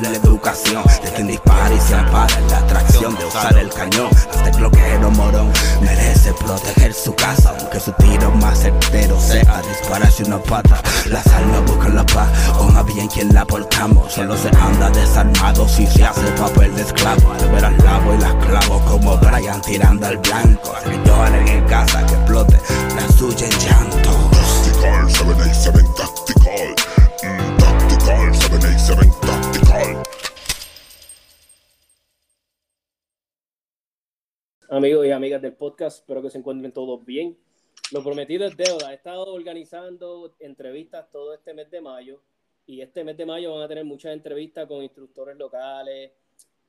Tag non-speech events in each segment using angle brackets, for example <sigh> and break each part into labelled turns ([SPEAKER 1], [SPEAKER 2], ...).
[SPEAKER 1] fomentar la educación. De quien dispara y se ampara en la atracción de usar el cañón. Hasta el bloqueo morón merece proteger su casa Aunque su tiro más certero sea dispararse una pata. Las almas buscan la paz, más bien quien la portamos Solo se anda desarmado si se hace papel de esclavo. Al ver al lavo y las clavo como Brian tirando al blanco
[SPEAKER 2] podcast, espero que se encuentren todos bien. Lo prometido es deuda. He estado organizando entrevistas todo este mes de mayo y este mes de mayo van a tener muchas entrevistas con instructores locales,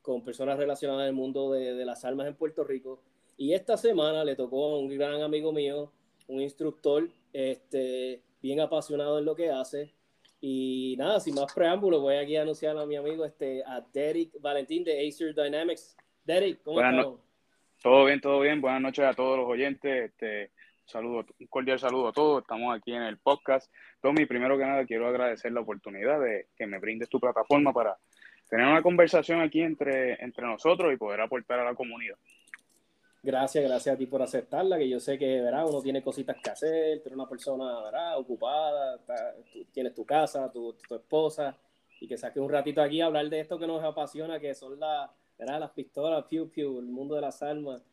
[SPEAKER 2] con personas relacionadas al mundo de, de las armas en Puerto Rico. Y esta semana le tocó a un gran amigo mío, un instructor este, bien apasionado en lo que hace. Y nada, sin más preámbulos, voy aquí a anunciar a mi amigo este, a Derek Valentín de Acer Dynamics. Derek, ¿cómo
[SPEAKER 3] Buenas no-
[SPEAKER 2] estamos?
[SPEAKER 3] Todo bien, todo bien. Buenas noches a todos los oyentes. Este, saludo, un cordial saludo a todos. Estamos aquí en el podcast. Tommy, primero que nada, quiero agradecer la oportunidad de que me brindes tu plataforma para tener una conversación aquí entre, entre nosotros y poder aportar a la comunidad.
[SPEAKER 2] Gracias, gracias a ti por aceptarla, que yo sé que, ¿verdad? Uno tiene cositas que hacer, tú una persona, ¿verdad? Ocupada, tú tienes tu casa, tu, tu esposa, y que saques un ratito aquí a hablar de esto que nos apasiona, que son la, ¿verdad? Las pistolas, piu, piu, el mundo de las armas.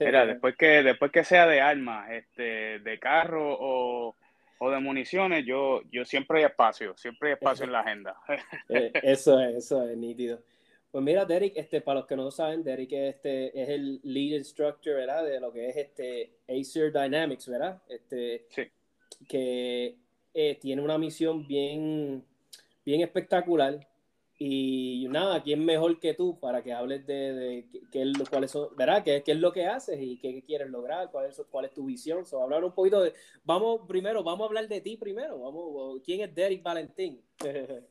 [SPEAKER 3] Mira, <laughs> después que, después que sea de armas, este, de carro o, o de municiones, yo, yo siempre hay espacio, siempre hay espacio en la agenda. <laughs>
[SPEAKER 2] Eh, eso es, eso es nítido. Pues mira, Derek, este, para los que no saben, Derek es, este, es el lead instructor, ¿verdad? De lo que es este Acer Dynamics, ¿verdad? Este,
[SPEAKER 3] Sí.
[SPEAKER 2] que eh, tiene una misión bien, bien espectacular. Y nada, ¿quién mejor que tú para que hables de, de qué, es lo, son, ¿verdad? ¿Qué, qué es lo que haces y qué, quieres lograr? ¿Cuál es, cuál es tu visión? So, hablar un poquito de, vamos primero, vamos a hablar de ti primero. Vamos, ¿quién es Derek Valentín? <laughs>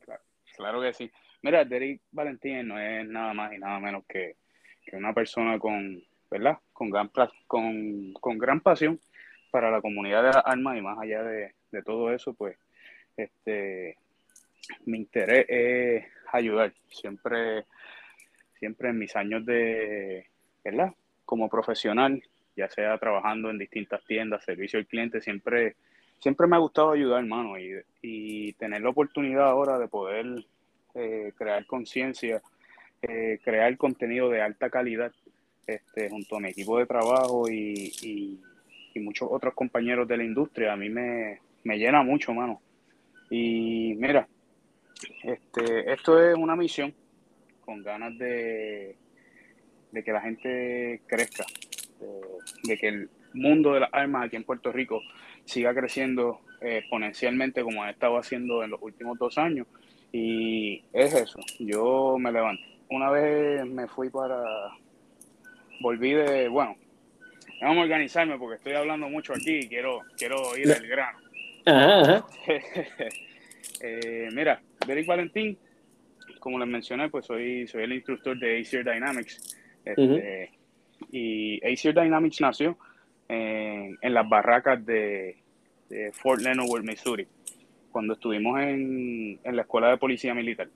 [SPEAKER 3] Claro que sí. Mira, Derek Valentín no es nada más y nada menos que, que una persona con, ¿verdad? Con gran, con, con gran pasión para la comunidad de las armas y más allá de, de todo eso, pues, este, mi interés es ayudar. Siempre, siempre en mis años de, ¿verdad? Como profesional, ya sea trabajando en distintas tiendas, servicio al cliente, siempre, siempre me ha gustado ayudar, hermano, y, tener la oportunidad ahora de poder eh, crear conciencia, eh, crear contenido de alta calidad este, junto a mi equipo de trabajo y, y- y muchos otros compañeros de la industria, a mí me, me llena mucho, mano. Y mira, este, esto es una misión con ganas de, de que la gente crezca, de, de que el mundo de las armas aquí en Puerto Rico siga creciendo eh, exponencialmente como ha estado haciendo en los últimos dos años. Y es eso, yo me levanté. Una vez me fui para, volví de, bueno, vamos a organizarme porque estoy hablando mucho aquí y quiero, quiero ir al grano.
[SPEAKER 2] Ajá, ajá. <laughs>
[SPEAKER 3] Eh, mira, Derek Valentín, como les mencioné, pues soy, soy el instructor de ACR Dynamics. Este, Y ACR Dynamics nació en, en las barracas de, de Fort Leonard, Missouri, cuando estuvimos en, en la escuela de policía militar.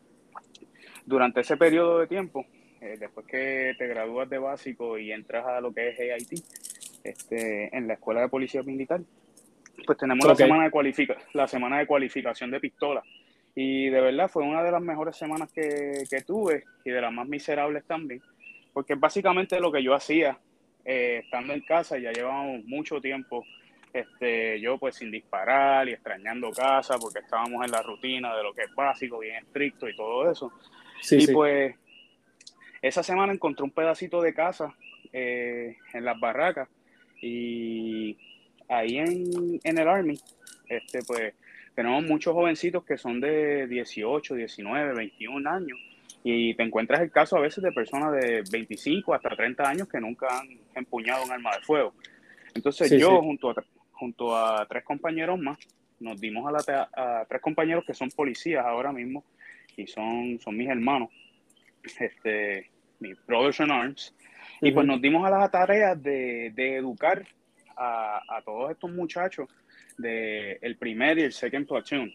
[SPEAKER 3] Durante ese periodo de tiempo, eh, después que te gradúas de básico y entras a lo que es AIT, este, en la escuela de policía militar, pues tenemos la, semana de cualifica la semana de cualificación de pistola. Y de verdad fue una de las mejores semanas que, que tuve y de las más miserables también, porque básicamente lo que yo hacía eh, estando en casa, ya llevábamos mucho tiempo, este, yo pues sin disparar y extrañando casa, porque estábamos en la rutina de lo que es básico, bien estricto y todo eso.
[SPEAKER 2] Sí,
[SPEAKER 3] y
[SPEAKER 2] sí.
[SPEAKER 3] pues esa semana encontré un pedacito de casa eh, en las barracas y ahí en, en el Army, este, pues tenemos muchos jovencitos que son de 18, 19, 21 años y te encuentras el caso a veces de personas de 25 hasta 30 años que nunca han empuñado un arma de fuego. Entonces
[SPEAKER 2] Sí,
[SPEAKER 3] yo
[SPEAKER 2] sí.
[SPEAKER 3] junto a, junto a tres compañeros más nos dimos a, la, a tres compañeros que son policías ahora mismo y son, son mis hermanos, este, mis brothers in arms, y pues nos dimos a la tarea de, de educar a, a todos estos muchachos del el primer y el second platoon.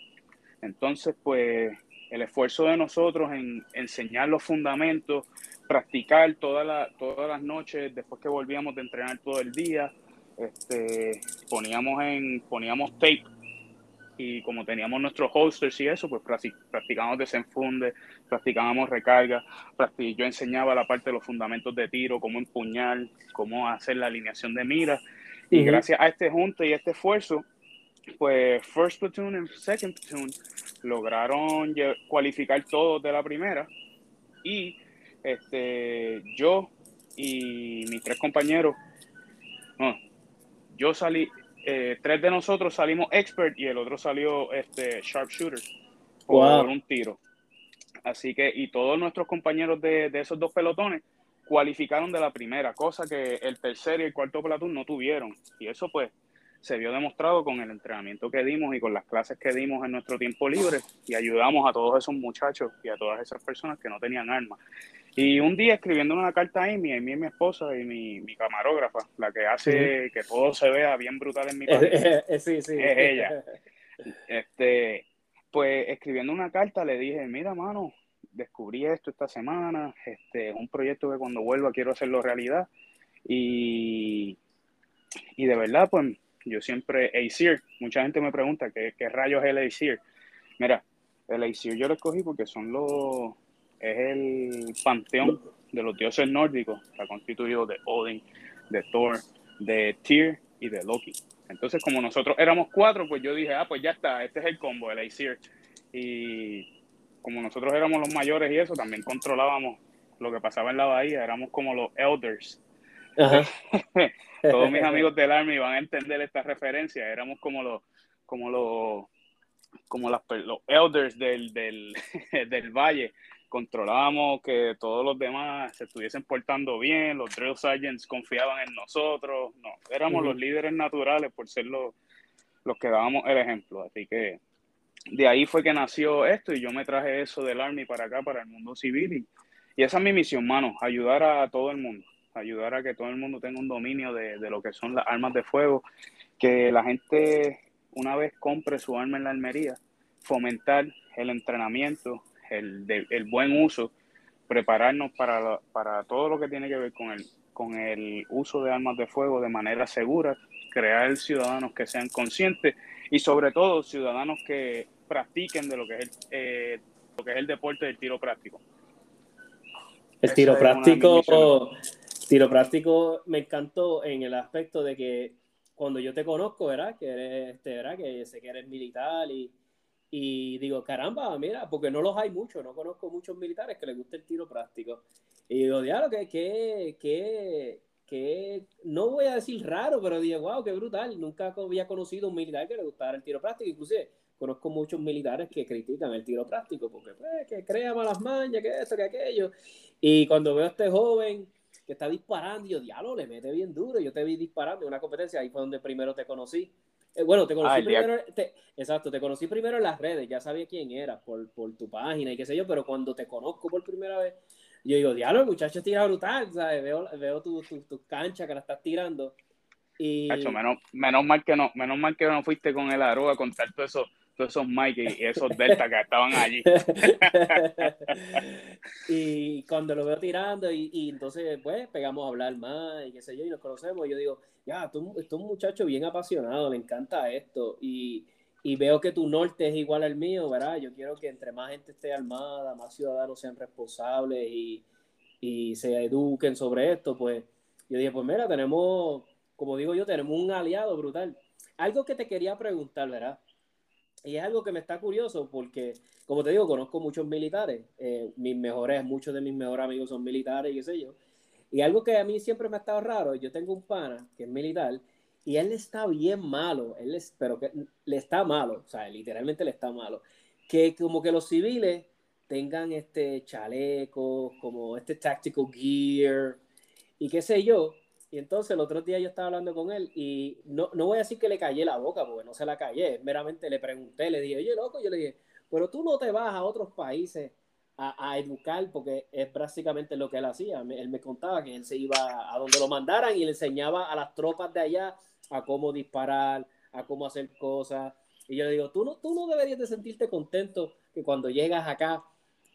[SPEAKER 3] Entonces, pues, el esfuerzo de nosotros en enseñar los fundamentos, practicar toda la- todas las noches después que volvíamos de entrenar todo el día, este, poníamos en poníamos tape y como teníamos nuestros holsters y eso, pues practi- practicábamos desenfunde, practicábamos recarga, practi- yo enseñaba la parte de los fundamentos de tiro, cómo empuñar, cómo hacer la alineación de mira. Y
[SPEAKER 2] Ujú.
[SPEAKER 3] gracias a este junte y este esfuerzo, pues First Platoon y Second Platoon lograron cualificar todos de la primera. Y este, yo y mis tres compañeros, no, yo salí, eh, tres de nosotros salimos expert y el otro salió este, sharpshooter por
[SPEAKER 2] Wow.
[SPEAKER 3] un tiro. Así que, y todos nuestros compañeros de, de esos dos pelotones cualificaron de la primera, cosa que el tercer y el cuarto pelotón no tuvieron. Y eso pues se vio demostrado con el entrenamiento que dimos y con las clases que dimos en nuestro tiempo libre y ayudamos a todos esos muchachos y a todas esas personas que no tenían armas. Y un día escribiendo una carta a Amy, Amy es mi esposa y mi, mi camarógrafa, la que hace que todo se vea bien brutal en mi <laughs> página.
[SPEAKER 2] sí, sí.
[SPEAKER 3] Es ella. <laughs> Este, pues escribiendo una carta le dije, mira, mano, descubrí esto esta semana, este, es un proyecto que cuando vuelva quiero hacerlo realidad. Y, y de verdad, pues yo siempre, ACIR, mucha gente me pregunta qué, qué rayos es el ACIR. Mira, el ACIR yo lo escogí porque son los, es el panteón de los dioses nórdicos, está constituido de Odin, de Thor, de Tyr y de Loki. Entonces, como nosotros éramos cuatro, pues yo dije, ah, pues ya está, este es el combo, el Aesir. Y como nosotros éramos los mayores y eso, también controlábamos lo que pasaba en la bahía, éramos como los elders.
[SPEAKER 2] Ajá. <laughs>
[SPEAKER 3] Todos mis amigos <laughs> del Army van a entender esta referencia, éramos como los, como los, como las, los elders del, del, <laughs> del valle. Controlábamos que todos los demás se estuviesen portando bien, los drill sergeants confiaban en nosotros, no, éramos los líderes naturales por ser los, los que dábamos el ejemplo. Así que de ahí fue que nació esto y yo me traje eso del Army para acá, para el mundo civil. Y, y esa es mi misión, mano, ayudar a todo el mundo, ayudar a que todo el mundo tenga un dominio de, de lo que son las armas de fuego, que la gente una vez compre su arma en la armería, fomentar el entrenamiento, el, de- el buen uso, prepararnos para, la- para todo lo que tiene que ver con el, con el uso de armas de fuego de manera segura, crear ciudadanos que sean conscientes y sobre todo ciudadanos que practiquen de lo que es el, eh, lo que es el deporte del tiro práctico.
[SPEAKER 2] El
[SPEAKER 3] Esa
[SPEAKER 2] tiro práctico, tiro práctico me encantó en el aspecto de que cuando yo te conozco, ¿verdad? Que eres, este, ¿verdad? Que sé que eres militar y, y digo, caramba, mira, porque no los hay muchos, no conozco muchos militares que les guste el tiro práctico. Y digo, diablo, que, que, que, que, no voy a decir raro, pero dije, wow, qué brutal, nunca había conocido un militar que le gustara el tiro práctico, inclusive conozco muchos militares que critican el tiro práctico porque pues, que crea malas mañas, que esto, que aquello. Y cuando veo a este joven que está disparando, yo, diablo, le mete bien duro. Yo te vi disparando en una competencia, ahí fue donde primero te conocí. Eh, bueno, te conocí primero, te- exacto, te conocí primero en las redes, ya sabía quién eras por, por tu página y qué sé yo, pero cuando te conozco por primera vez, yo digo, diablo, el muchacho tira brutal, ¿sabes? Veo, veo tu, tu, tu cancha que la estás tirando. Y...
[SPEAKER 3] Cacho, menos, menos mal que no, menos mal que no fuiste con el aro a contar todos esos, esos Mike y esos Delta que estaban allí. <laughs>
[SPEAKER 2] y cuando lo veo tirando y, entonces pues pegamos a hablar más y qué sé yo y nos conocemos y yo digo ya tú, tú eres un muchacho bien apasionado le encanta esto. Y, y veo que tu norte es igual al mío verdad yo quiero que entre más gente esté armada más ciudadanos sean responsables y, y se eduquen sobre esto pues yo dije pues mira tenemos como digo yo tenemos un aliado brutal. Algo que te quería preguntar verdad y es algo que me está curioso porque, como te digo, conozco muchos militares. Eh, mis mejores, muchos de mis mejores amigos son militares y qué sé yo. Y algo que a mí siempre me ha estado raro, yo tengo un pana que es militar y él está bien malo, él es, pero que le está malo, o sea, literalmente le está malo. Que como que los civiles tengan este chaleco, como este tactical gear y qué sé yo. Y entonces el otro día yo estaba hablando con él y no, no voy a decir que le callé la boca, porque no se la callé, meramente le pregunté, le dije, oye, loco, yo le dije, pero tú no te vas a otros países a, educar, porque es básicamente lo que él hacía. Él me contaba que él se iba a donde lo mandaran y le enseñaba a las tropas de allá a cómo disparar, a cómo hacer cosas. Y yo le digo, tú no, tú no deberías de sentirte contento que cuando llegas acá,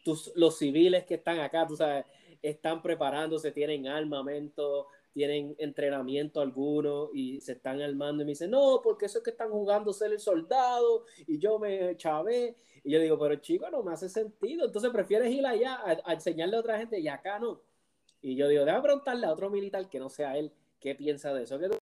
[SPEAKER 2] tus, los civiles que están acá, tú sabes, están preparándose, tienen armamento, tienen entrenamiento alguno y se están armando y me dicen, no, porque eso es que están jugando ser el soldado y yo me chavé. Y yo digo, pero chico, no me hace sentido. Entonces prefieres ir allá a, enseñarle a otra gente y acá no. Y yo digo, déjame preguntarle a otro militar que no sea él qué piensa de eso. ¿Qué tú-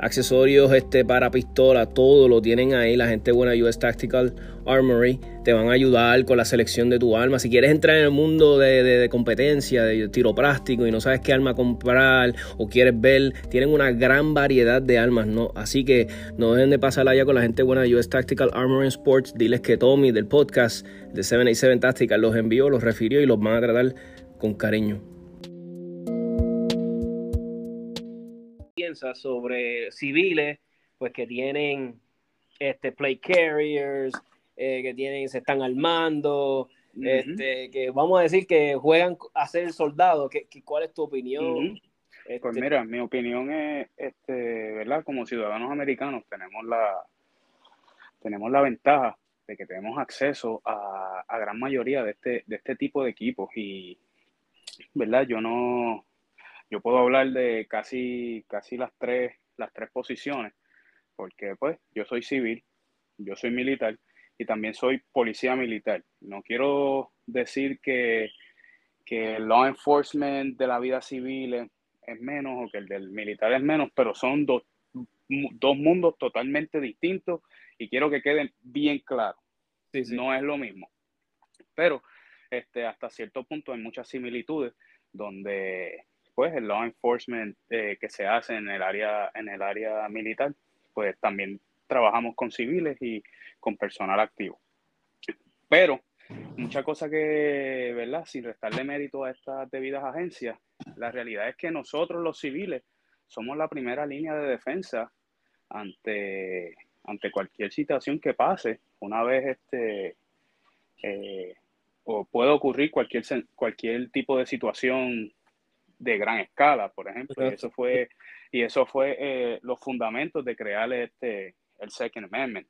[SPEAKER 2] accesorios este, para pistola, todo lo tienen ahí. La gente buena US Tactical Armory te van a ayudar con la selección de tu arma. Si quieres entrar en el mundo de, de- competencia, de tiro práctico y no sabes qué arma comprar o quieres ver, tienen una gran variedad de armas, ¿no? Así que no dejen de pasar allá con la gente buena de US Tactical Armory Sports. Diles que Tommy del podcast de 787 Tactical los envió, los refirió y los van a tratar con cariño. Piensa sobre civiles, pues que tienen este play carriers, eh, que tienen, se están armando, este, que vamos a decir que juegan a ser soldados. ¿Qué, qué- cuál es tu opinión? Este,
[SPEAKER 3] Pues mira, mi opinión es, este, ¿verdad? Como ciudadanos americanos tenemos la, tenemos la ventaja de que tenemos acceso a, a gran mayoría de este, de este tipo de equipos y, ¿verdad? Yo no, yo puedo hablar de casi, casi las tres, las tres posiciones, porque pues yo soy civil, yo soy militar y también soy policía militar. No quiero decir que, que el law enforcement de la vida civil es, es menos o que el del militar es menos, pero son dos, dos mundos totalmente distintos y quiero que queden bien claros.
[SPEAKER 2] sí, sí.
[SPEAKER 3] No es lo mismo. Pero este, hasta cierto punto hay muchas similitudes donde pues el law enforcement eh, que se hace en el área en el área militar, pues también trabajamos con civiles y con personal activo. Pero mucha cosa que, ¿verdad? Sin restarle mérito a estas debidas agencias, la realidad es que nosotros los civiles somos la primera línea de defensa ante, ante cualquier situación que pase. Una vez este eh, o puede ocurrir cualquier, cualquier tipo de situación de gran escala, por ejemplo. Y eso fue, y eso fue eh, los fundamentos de crear este, el Second Amendment,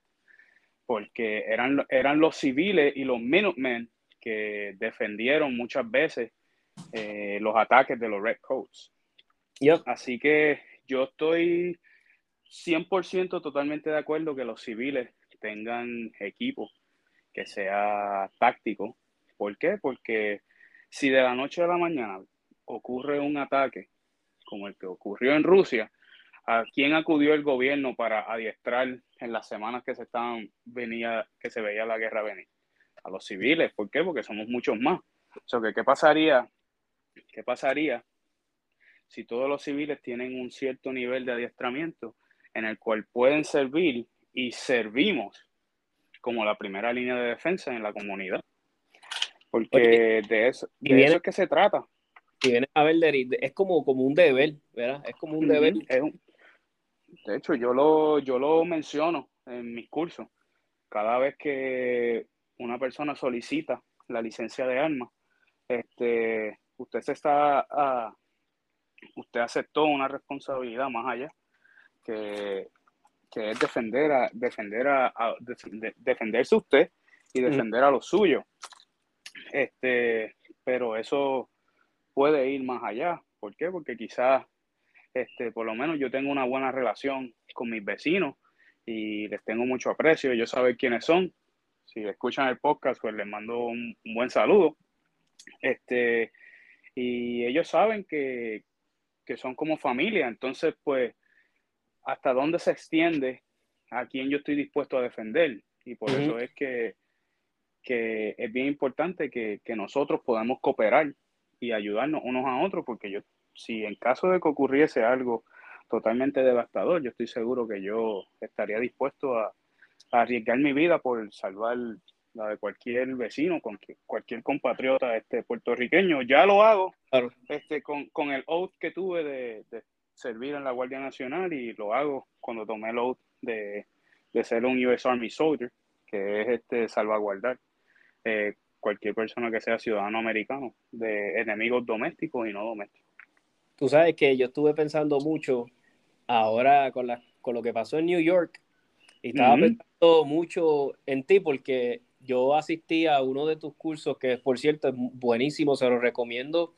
[SPEAKER 3] porque eran, eran los civiles y los Minutemen que defendieron muchas veces eh, los ataques de los Redcoats.
[SPEAKER 2] Yep.
[SPEAKER 3] Así que yo estoy 100% totalmente de acuerdo que los civiles tengan equipo que sea táctico. ¿Por qué? Porque si de la noche a la mañana ocurre un ataque como el que ocurrió en Rusia, ¿A quién acudió el gobierno para adiestrar en las semanas que se estaban venía, que se veía la guerra venir? A los civiles, ¿por qué? Porque somos muchos más. O ¿qué pasaría? ¿Qué pasaría si todos los civiles tienen un cierto nivel de adiestramiento en el cual pueden servir y servimos como la primera línea de defensa en la comunidad? Porque de eso, de eso es que se trata.
[SPEAKER 2] Y viene a ver, es como, como un deber, ¿verdad? Es como un deber.
[SPEAKER 3] Es un, de hecho, yo lo, yo lo menciono en mis cursos. Cada vez que una persona solicita la licencia de armas, este, usted se está, ah, usted aceptó una responsabilidad más allá, que, es defender a, defender a, defenderse usted y defender a los suyos. Este, pero eso puede ir más allá. ¿Por qué? Porque quizás este, por lo menos yo tengo una buena relación con mis vecinos y les tengo mucho aprecio, ellos saben quiénes son. Si escuchan el podcast, pues les mando un, buen saludo. Este, y ellos saben que, son como familia, entonces, pues, hasta dónde se extiende a quién yo estoy dispuesto a defender. Y por eso es que, que, es bien importante que, que nosotros podamos cooperar y ayudarnos unos a otros, porque yo si en caso de que ocurriese algo totalmente devastador, yo estoy seguro que yo estaría dispuesto a, arriesgar mi vida por salvar la de cualquier vecino, con cualquier compatriota este puertorriqueño. Ya lo hago este, con, el oath que tuve de, servir en la Guardia Nacional y lo hago cuando tomé el oath de, ser un US Army Soldier, que es este salvaguardar eh, cualquier persona que sea ciudadano americano de enemigos domésticos y no domésticos.
[SPEAKER 2] Tú sabes que yo estuve pensando mucho ahora con, la, con lo que pasó en New York y estaba pensando mucho en ti porque yo asistí a uno de tus cursos que por cierto es buenísimo, se lo recomiendo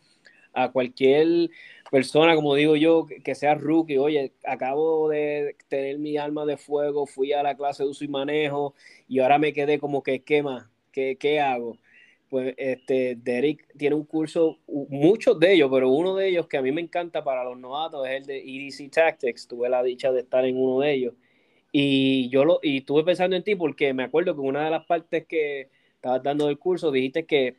[SPEAKER 2] a cualquier persona, como digo yo, que sea rookie, oye, acabo de tener mi alma de fuego, fui a la clase de uso y manejo y ahora me quedé como que, ¿qué más? ¿Qué, qué hago? Pues este, Derek tiene un curso, muchos de ellos, pero uno de ellos que a mí me encanta para los novatos es el de EDC Tactics. Tuve la dicha de estar en uno de ellos. Y yo lo, y estuve pensando en ti porque me acuerdo que una de las partes que estabas dando del curso dijiste que,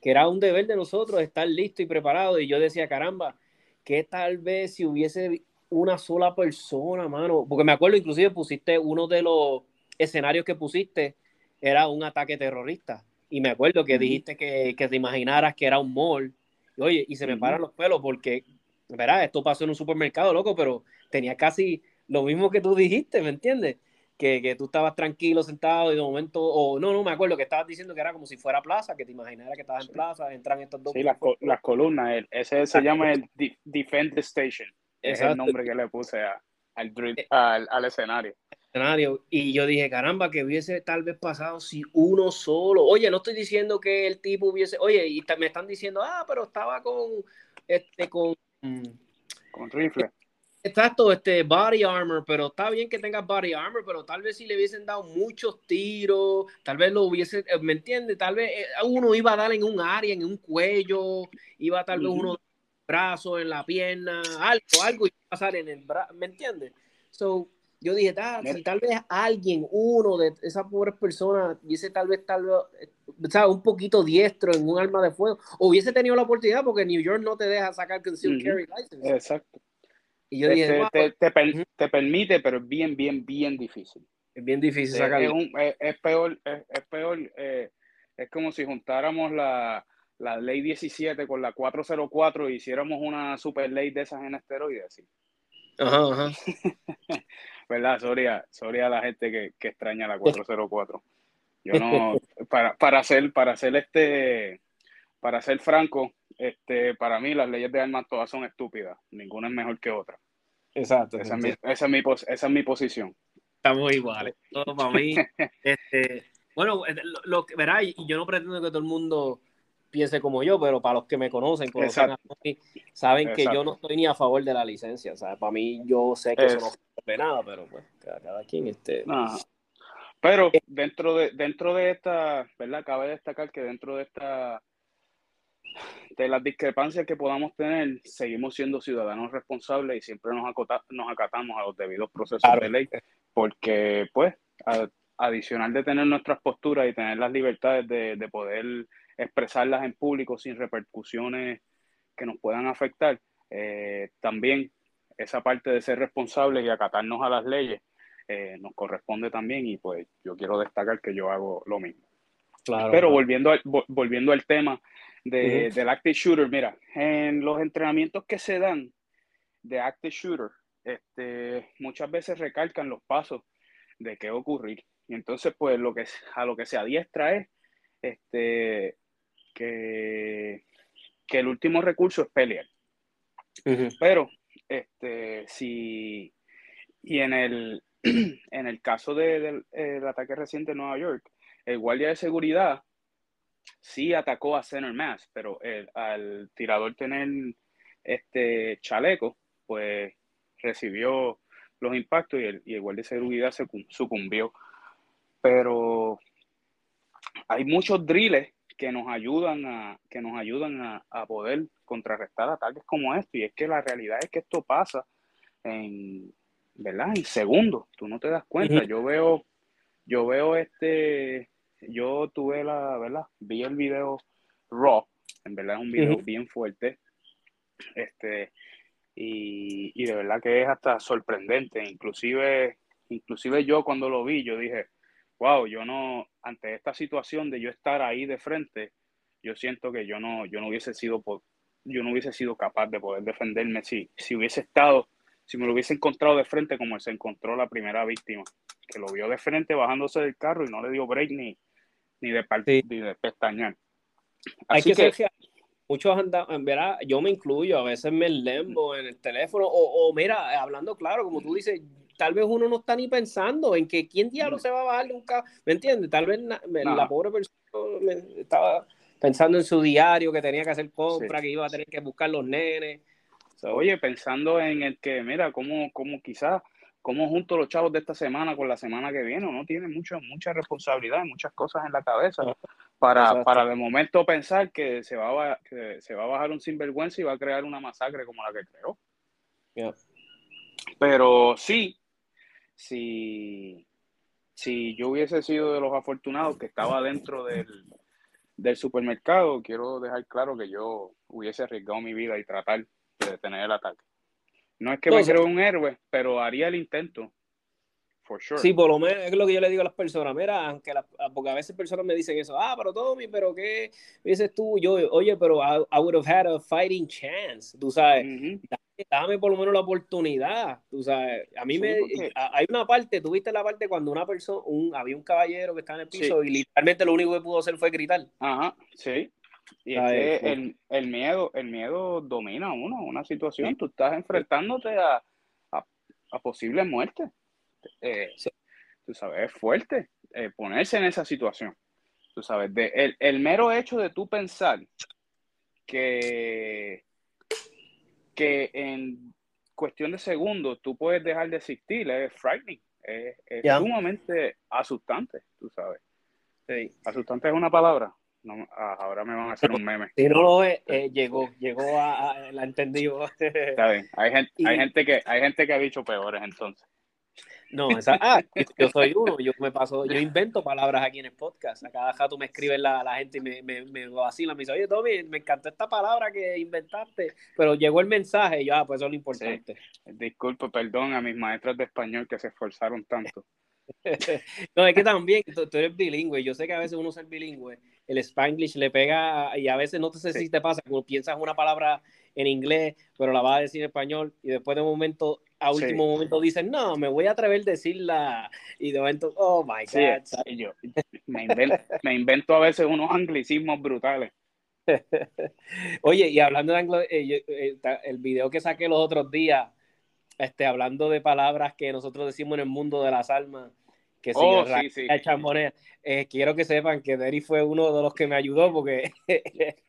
[SPEAKER 2] que era un deber de nosotros estar listo y preparado. Y yo decía, caramba, que tal vez si hubiese una sola persona, mano, porque me acuerdo inclusive pusiste uno de los escenarios que pusiste, era un ataque terrorista y me acuerdo que dijiste que, que, te imaginaras que era un mall. Y, oye, y se me paran los pelos porque, verá, esto pasó en un supermercado, loco, pero tenía casi lo mismo que tú dijiste, ¿me entiendes? Que, que, tú estabas tranquilo sentado y de momento, o no, no me acuerdo que estabas diciendo que era como si fuera plaza, que te imaginaras que estabas en plaza, entran estos dos.
[SPEAKER 3] Sí, las, las columnas, ese se llama el Defend Station, es el nombre que le puse a, al, eh, al, al escenario
[SPEAKER 2] escenario. Y yo dije, caramba, que hubiese tal vez pasado si uno solo. Oye, no estoy diciendo que el tipo hubiese. Oye, y me están diciendo, ah, pero estaba con. Este, con.
[SPEAKER 3] Con rifle.
[SPEAKER 2] Exacto, este body armor, pero está bien que tenga body armor, pero tal vez si le hubiesen dado muchos tiros, tal vez lo hubiese, eh, ¿me entiendes? Tal vez eh, uno iba a dar en un área, en un cuello, iba tal vez uno brazo, en la pierna, algo, algo iba a pasar en el brazo, ¿me entiendes? So, yo dije, ah, si tal vez alguien, uno de esas pobres personas, hubiese tal vez, tal vez, ¿sabes? un poquito diestro en un arma de fuego, o hubiese tenido la oportunidad, porque New York no te deja sacar concealed carry license.
[SPEAKER 3] Exacto. Y yo dije, te, te, permite, pero es bien, bien, bien difícil.
[SPEAKER 2] Es bien difícil sacarlo.
[SPEAKER 3] Es, es, peor, es, peor, eh, es como si juntáramos la, la ley 17 con la 404 y hiciéramos una super ley de esas en esteroides. ¿sí?
[SPEAKER 2] Ajá, ajá. <laughs>
[SPEAKER 3] ¿verdad? Sorry a, la gente que, que, extraña la 404. Yo no, para, para ser, para ser este, para ser franco, este, para mí las leyes de armas todas son estúpidas, ninguna es mejor que otra.
[SPEAKER 2] Exacto.
[SPEAKER 3] Esa, es mi, esa, es mi, esa es mi posición.
[SPEAKER 2] Estamos iguales. Todo para mí. <laughs> este, bueno, eh, lo, lo, verá, y yo no pretendo que todo el mundo piense como yo, pero para los que me conocen, saben que yo no estoy ni a favor de la licencia. O sea, para mí, yo sé que eso no sirve nada, pero pues cada, quien esté.
[SPEAKER 3] Pero eh, dentro de, dentro de esta, ¿verdad? Cabe destacar que dentro de esta de las discrepancias que podamos tener, seguimos siendo ciudadanos responsables y siempre nos, acota- nos acatamos a los debidos procesos
[SPEAKER 2] Claro.
[SPEAKER 3] de ley, porque pues a- adicional de tener nuestras posturas y tener las libertades de, de poder expresarlas en público sin repercusiones que nos puedan afectar, eh, también esa parte de ser responsables y acatarnos a las leyes eh, nos corresponde también y pues yo quiero destacar que yo hago lo mismo.
[SPEAKER 2] Claro.
[SPEAKER 3] Pero
[SPEAKER 2] claro.
[SPEAKER 3] volviendo al, vo- volviendo al tema de,
[SPEAKER 2] Ujú.
[SPEAKER 3] del active shooter, mira, en los entrenamientos que se dan de active shooter, este, muchas veces recalcan los pasos de qué ocurrir. Y entonces, pues, lo que, a lo que se adiestra es este, que, que el último recurso es pelear. Pero, este, si, y en el, <clears throat> en el caso de- del el ataque reciente en Nueva York, el guardia de seguridad sí atacó a Center Mass, pero el- al tirador tener este chaleco, pues recibió los impactos y el, y el guardia de seguridad se cum- sucumbió. Pero hay muchos drills que nos ayudan a, que nos ayudan a, a poder contrarrestar ataques como este. Y es que la realidad es que esto pasa en, ¿verdad? En segundos. Tú no te das cuenta. Yo veo, yo veo este, yo tuve la, ¿verdad? Vi el video raw. En verdad es un video bien fuerte. Este, y, y de verdad que es hasta sorprendente. Inclusive, inclusive yo cuando lo vi, yo dije, wow, yo no, ante esta situación de yo estar ahí de frente, yo siento que yo no, yo no hubiese sido, yo no hubiese sido capaz de poder defenderme si, si hubiese estado, si me lo hubiese encontrado de frente como se encontró la primera víctima, que lo vio de frente bajándose del carro y no le dio break ni, ni de, par-
[SPEAKER 2] Sí.
[SPEAKER 3] ni de pestañear.
[SPEAKER 2] Hay
[SPEAKER 3] Así
[SPEAKER 2] que,
[SPEAKER 3] que,
[SPEAKER 2] ser. Muchos andan, en verdad, yo me incluyo, a veces me lembo en el teléfono, o, o mira, hablando claro, como tú dices, tal vez uno no está ni pensando en que quién diablo se va a bajar de un carro, ¿me entiendes? Tal vez na- me-
[SPEAKER 3] No.
[SPEAKER 2] la pobre persona estaba pensando en su diario, que tenía que hacer compra, que iba a tener que buscar los nenes. So,
[SPEAKER 3] Oye, pensando en el que, mira, cómo, cómo quizás, cómo junto los chavos de esta semana con la semana que viene, uno tiene mucho, mucha responsabilidad, muchas cosas en la cabeza para,
[SPEAKER 2] Exacto.
[SPEAKER 3] para de momento pensar que se, va a, que se va a bajar un sinvergüenza y va a crear una masacre como la que creó.
[SPEAKER 2] Yeah.
[SPEAKER 3] Pero sí, si, si yo hubiese sido de los afortunados que estaba dentro del, del supermercado, quiero dejar claro que yo hubiese arriesgado mi vida y tratar de detener el ataque. No es que me
[SPEAKER 2] Entonces-
[SPEAKER 3] creo un héroe, pero haría el intento. For sure.
[SPEAKER 2] Sí, por lo menos es lo que yo le digo a las personas. Mira, aunque la- porque a veces personas me dicen eso, ah, pero Tommy, pero ¿qué dices tú? Yo, oye, pero I, I would have had a fighting chance, tú sabes. Dame por lo menos la oportunidad, tú sabes, a mí
[SPEAKER 3] Sí,
[SPEAKER 2] me,
[SPEAKER 3] porque-
[SPEAKER 2] hay una parte, tuviste la parte cuando una persona, un, había un caballero que estaba en el
[SPEAKER 3] Sí.
[SPEAKER 2] piso y literalmente lo único que pudo hacer fue gritar.
[SPEAKER 3] Ajá, sí. Y es que
[SPEAKER 2] sí.
[SPEAKER 3] el, el miedo, el miedo domina a uno, una situación. Tú estás enfrentándote a, a, a posibles muertes. Eh. Tú sabes, es fuerte eh, ponerse en esa situación. Tú sabes, de, el, el mero hecho de tú pensar que, que en cuestión de segundos tú puedes dejar de existir es frightening, es, sumamente asustante, tú sabes.
[SPEAKER 2] Sí.
[SPEAKER 3] Asustante es una palabra. No, ah, ahora me van a hacer un meme.
[SPEAKER 2] Si no lo es, eh, llegó, llegó a, a- la entendió.
[SPEAKER 3] Está bien. Hay gente, <laughs> hay gente que hay gente que ha dicho peores entonces.
[SPEAKER 2] No, esa, ah, yo, yo soy uno, yo me paso, yo invento palabras aquí en el podcast. A cada rato me escribe la, la gente y me, me, me vacila, me dice, oye Tommy, me encantó esta palabra que inventaste, pero llegó el mensaje y yo, ah, pues eso es lo importante.
[SPEAKER 3] Disculpe, perdón a mis maestras de español que se esforzaron tanto. <laughs>
[SPEAKER 2] No, es que también tú, tú eres bilingüe. Yo sé que a veces uno ser bilingüe, el spanglish le pega y a veces no sé
[SPEAKER 3] Sí.
[SPEAKER 2] si te pasa, como piensas una palabra en inglés, pero la vas a decir en español y después de un momento, a
[SPEAKER 3] Sí.
[SPEAKER 2] último momento dices, no, me voy a atrever a decirla y de momento, oh my God.
[SPEAKER 3] yo me invento, me invento a veces unos anglicismos brutales. <laughs>
[SPEAKER 2] Oye, y hablando de anglo, eh, yo- eh, el video que saqué los otros días, este, hablando de palabras que nosotros decimos en el mundo de las almas, que
[SPEAKER 3] Oh,
[SPEAKER 2] el ra-
[SPEAKER 3] sí, sí.
[SPEAKER 2] eh, quiero que sepan que Derry fue uno de los que me ayudó porque <laughs>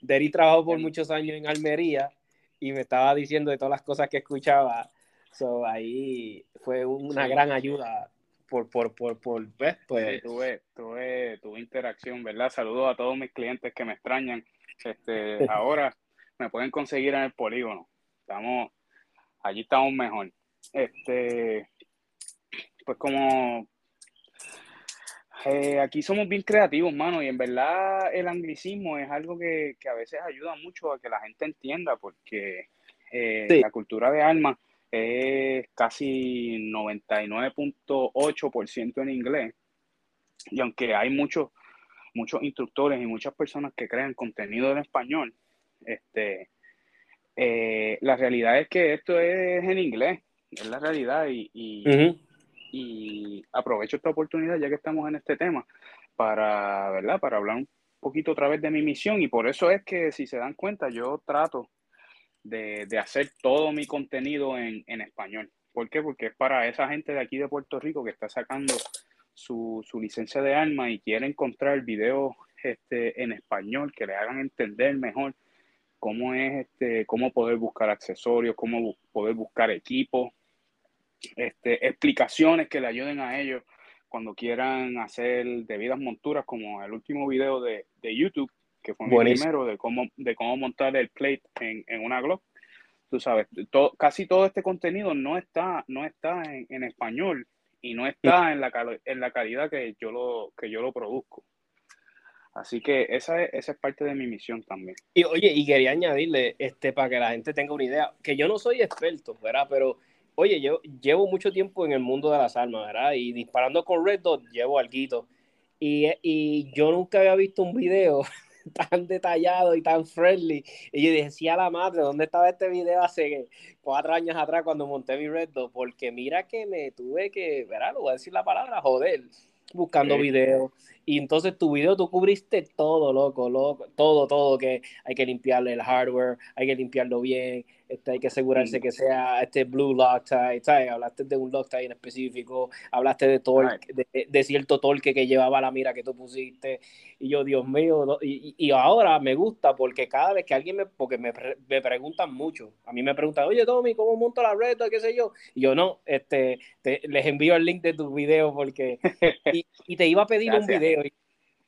[SPEAKER 2] Derry trabajó por muchos años en Almería y me estaba diciendo de todas las cosas que escuchaba. So, ahí fue una
[SPEAKER 3] Sí.
[SPEAKER 2] gran ayuda por, por, por, por.
[SPEAKER 3] Sí,
[SPEAKER 2] pues,
[SPEAKER 3] tuve, tuve, tuve interacción, ¿verdad? Saludos a todos mis clientes que me extrañan. Este, <laughs> ahora me pueden conseguir en el polígono. Estamos, allí estamos mejor. Este, pues como eh, aquí somos bien creativos, mano, y en verdad el anglicismo es algo que, que a veces ayuda mucho a que la gente entienda, porque eh,
[SPEAKER 2] Sí.
[SPEAKER 3] la cultura de alma es casi 99.8% en inglés, y aunque hay muchos muchos instructores y muchas personas que crean contenido en español, este, eh, la realidad es que esto es en inglés, es la realidad, y. y aprovecho esta oportunidad ya que estamos en este tema para, ¿verdad? Para hablar un poquito otra vez de mi misión y por eso es que si se dan cuenta yo trato de, de hacer todo mi contenido en, en español. ¿Por qué? Porque es para esa gente de aquí de Puerto Rico que está sacando su, su licencia de arma y quiere encontrar videos este, en español que le hagan entender mejor cómo es este, cómo poder buscar accesorios, cómo poder buscar equipos, este, explicaciones que le ayuden a ellos cuando quieran hacer debidas monturas, como el último video de, de YouTube, que fue mi primero, de cómo, de cómo montar el plate en, en una Glock. Tú sabes, todo, casi todo este contenido no está, no está en, en español y no está en la, en la calidad que yo lo, que yo lo produzco. Así que esa es, esa es parte de mi misión también.
[SPEAKER 2] Y oye, y quería añadirle, este, para que la gente tenga una idea, que yo no soy experto, ¿verdad? Pero, oye, yo llevo mucho tiempo en el mundo de las armas, ¿verdad? Y disparando con Red Dot llevo alguito. Y, y yo nunca había visto un video <laughs> tan detallado y tan friendly. Y yo decía a la madre, ¿dónde estaba este video hace cuatro años atrás cuando monté mi Red Dot? Porque mira que me tuve que, ¿verdad? Lo voy a decir la palabra, joder, buscando
[SPEAKER 3] Sí.
[SPEAKER 2] videos. Y entonces tu video tú cubriste todo, loco, loco, todo, todo, que hay que limpiarle el hardware, hay que limpiarlo bien, este, hay que asegurarse que sea este blue Loctite, ¿sabes? Hablaste de un Loctite en específico, hablaste de torque, de, de cierto torque que llevaba la mira que tú pusiste, y yo, Dios mío, no- y, y ahora me gusta porque cada vez que alguien me, porque me, pre- me preguntan mucho, a mí me preguntan, oye Tommy, ¿cómo monto la red? ¿Qué sé yo? Y yo, no, este, te- les envío el link de tu video porque, y, y te iba a pedir un
[SPEAKER 3] Gracias.
[SPEAKER 2] Video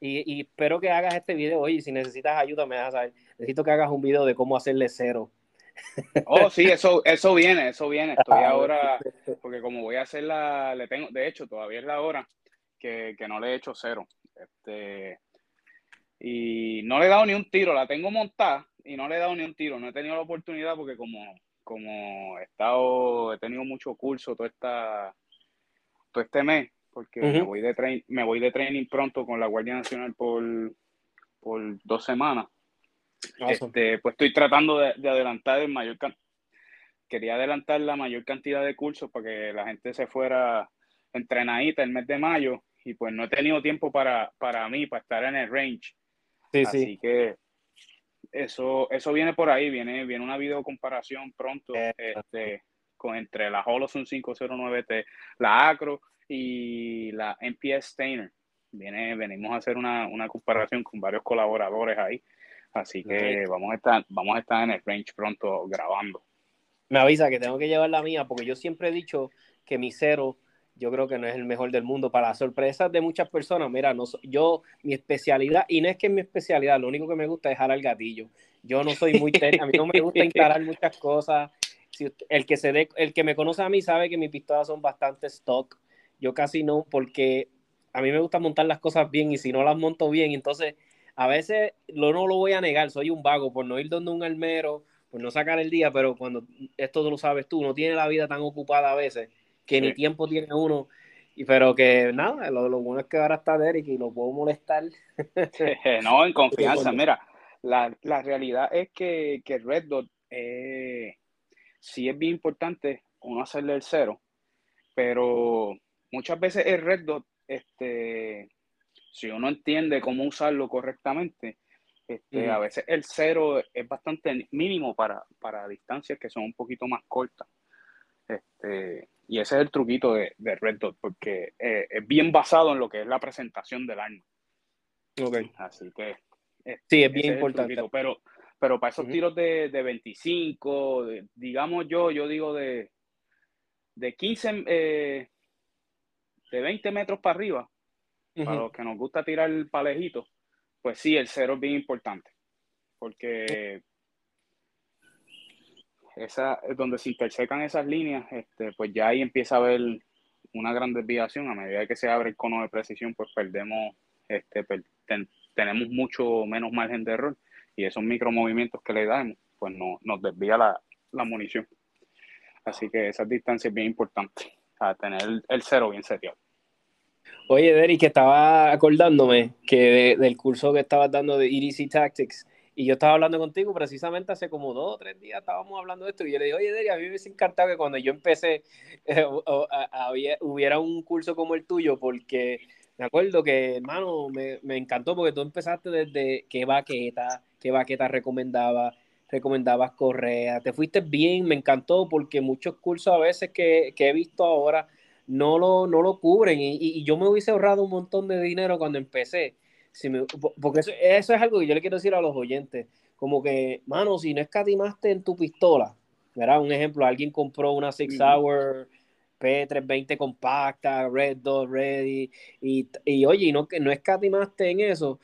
[SPEAKER 2] y, y, y espero que hagas este video. Oye, si necesitas ayuda, me dejas saber. Necesito que hagas un video de cómo hacerle cero.
[SPEAKER 3] Oh, sí, eso, eso viene, eso viene. <laughs> Estoy
[SPEAKER 2] Ah,
[SPEAKER 3] ahora, porque como voy a hacer la, le tengo, de hecho, todavía es la hora que, que no le he hecho cero. Este, y no le he dado ni un tiro, la tengo montada y no le he dado ni un tiro. No he tenido la oportunidad porque como, como he estado, he tenido mucho curso todo esta, todo este mes, porque me voy de train, me voy de training pronto con la Guardia Nacional por, por dos semanas.
[SPEAKER 2] Awesome.
[SPEAKER 3] Este, pues estoy tratando de, de adelantar el mayor quería adelantar la mayor cantidad de cursos para que la gente se fuera entrenadita el mes de mayo y pues no he tenido tiempo para, para mí, para estar en el range.
[SPEAKER 2] Sí,
[SPEAKER 3] Así
[SPEAKER 2] sí.
[SPEAKER 3] que eso, eso viene por ahí, viene, viene una video comparación pronto
[SPEAKER 2] Eh.
[SPEAKER 3] este, con, entre la Holosun 509T, la Acro y la MPS Stainer. Viene, venimos a hacer una, una comparación con varios colaboradores ahí. Así que vamos a estar, vamos a estar en el range pronto grabando.
[SPEAKER 2] Me avisa que tengo que llevar la mía porque yo siempre he dicho que mi cero yo creo que no es el mejor del mundo. Para sorpresas de muchas personas, mira, no yo, mi especialidad, y no es que es mi especialidad, lo único que me gusta es jalar gatillo. Yo no soy muy técnico, a mí no me gusta instalar muchas cosas. Si usted- el, que se dé- el que me conoce a mí sabe que mis pistolas son bastante stock. Yo casi no, porque a mí me gusta montar las cosas bien y si no las monto bien, entonces a veces lo, no lo voy a negar, soy un vago por no ir donde un almero, por no sacar el día, pero cuando esto lo sabes tú, no tiene la vida tan ocupada a veces que ni tiempo tiene uno. Y, pero que nada, lo, lo bueno es que ahora está Derek y lo puedo molestar. <laughs>
[SPEAKER 3] no, en confianza. Mira, la, la realidad es que, que Red Dot eh, sí es bien importante uno hacerle el cero, pero muchas veces el Red Dot, este, si uno entiende cómo usarlo correctamente, este, a veces el cero es bastante mínimo para, para distancias que son un poquito más cortas. Este, y ese es el truquito de, de Red Dot, porque eh, es bien basado en lo que es la presentación del arma. Así que eh,
[SPEAKER 2] Sí, es bien importante.
[SPEAKER 3] pero, pero para esos tiros de, de 25, de- digamos yo, yo digo de, de 15, eh, de 20 metros para arriba, para los que nos gusta tirar el palejito, pues sí, el cero es bien importante. porque esa, donde se intersecan esas líneas, este, pues ya ahí empieza a haber una gran desviación. A medida que se abre el cono de precisión, pues perdemos, este, tenemos mucho menos margen de error y esos micromovimientos que le damos, pues no, nos desvía la, la munición. Así que esa distancia es bien importante, a tener el, cero bien seteado.
[SPEAKER 2] Oye, Derek, que estaba acordándome que del curso que estabas dando de EDC Tactics, y yo estaba hablando contigo precisamente hace como dos o tres días estábamos hablando de esto y yo le dije, oye, Deri, a mí me hubiese encantado que cuando yo empecé <laughs> eh, hubiera un curso como el tuyo porque me acuerdo que, hermano, me, me encantó porque tú empezaste desde qué baqueta, qué baqueta recomendaba, recomendabas correa, te fuiste bien, me encantó porque muchos cursos a veces que, que he visto ahora no lo, no lo cubren. Y, y, yo me hubiese ahorrado un montón de dinero cuando empecé. Porque eso, es algo que yo le quiero decir a los oyentes, como que, mano, si no escatimaste en tu pistola, ¿verdad? Un ejemplo, alguien compró una Six Hour P320 compacta, Red Dot Ready, y, y oye, no, no escatimaste en eso,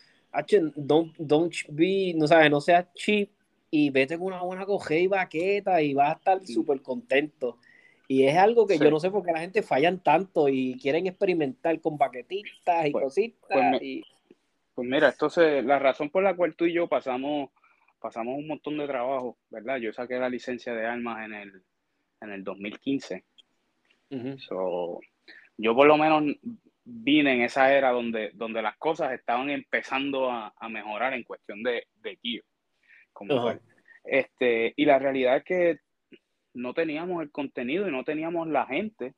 [SPEAKER 2] don't, don't be, no sabes, no seas cheap y vete con una buena coge y baqueta y vas a estar súper contento. Y es algo que yo no sé por qué la gente fallan tanto y quieren experimentar con baquetitas y pues, cositas. Pues y...
[SPEAKER 3] Pues mira, entonces la razón por la cual tú y yo pasamos, pasamos un montón de trabajo, ¿verdad? Yo saqué la licencia de armas en el, en el 2015. yo por lo menos vine en esa era donde, donde las cosas estaban empezando a, mejorar en cuestión de, de Como este, y la realidad es que no teníamos el contenido y no teníamos la gente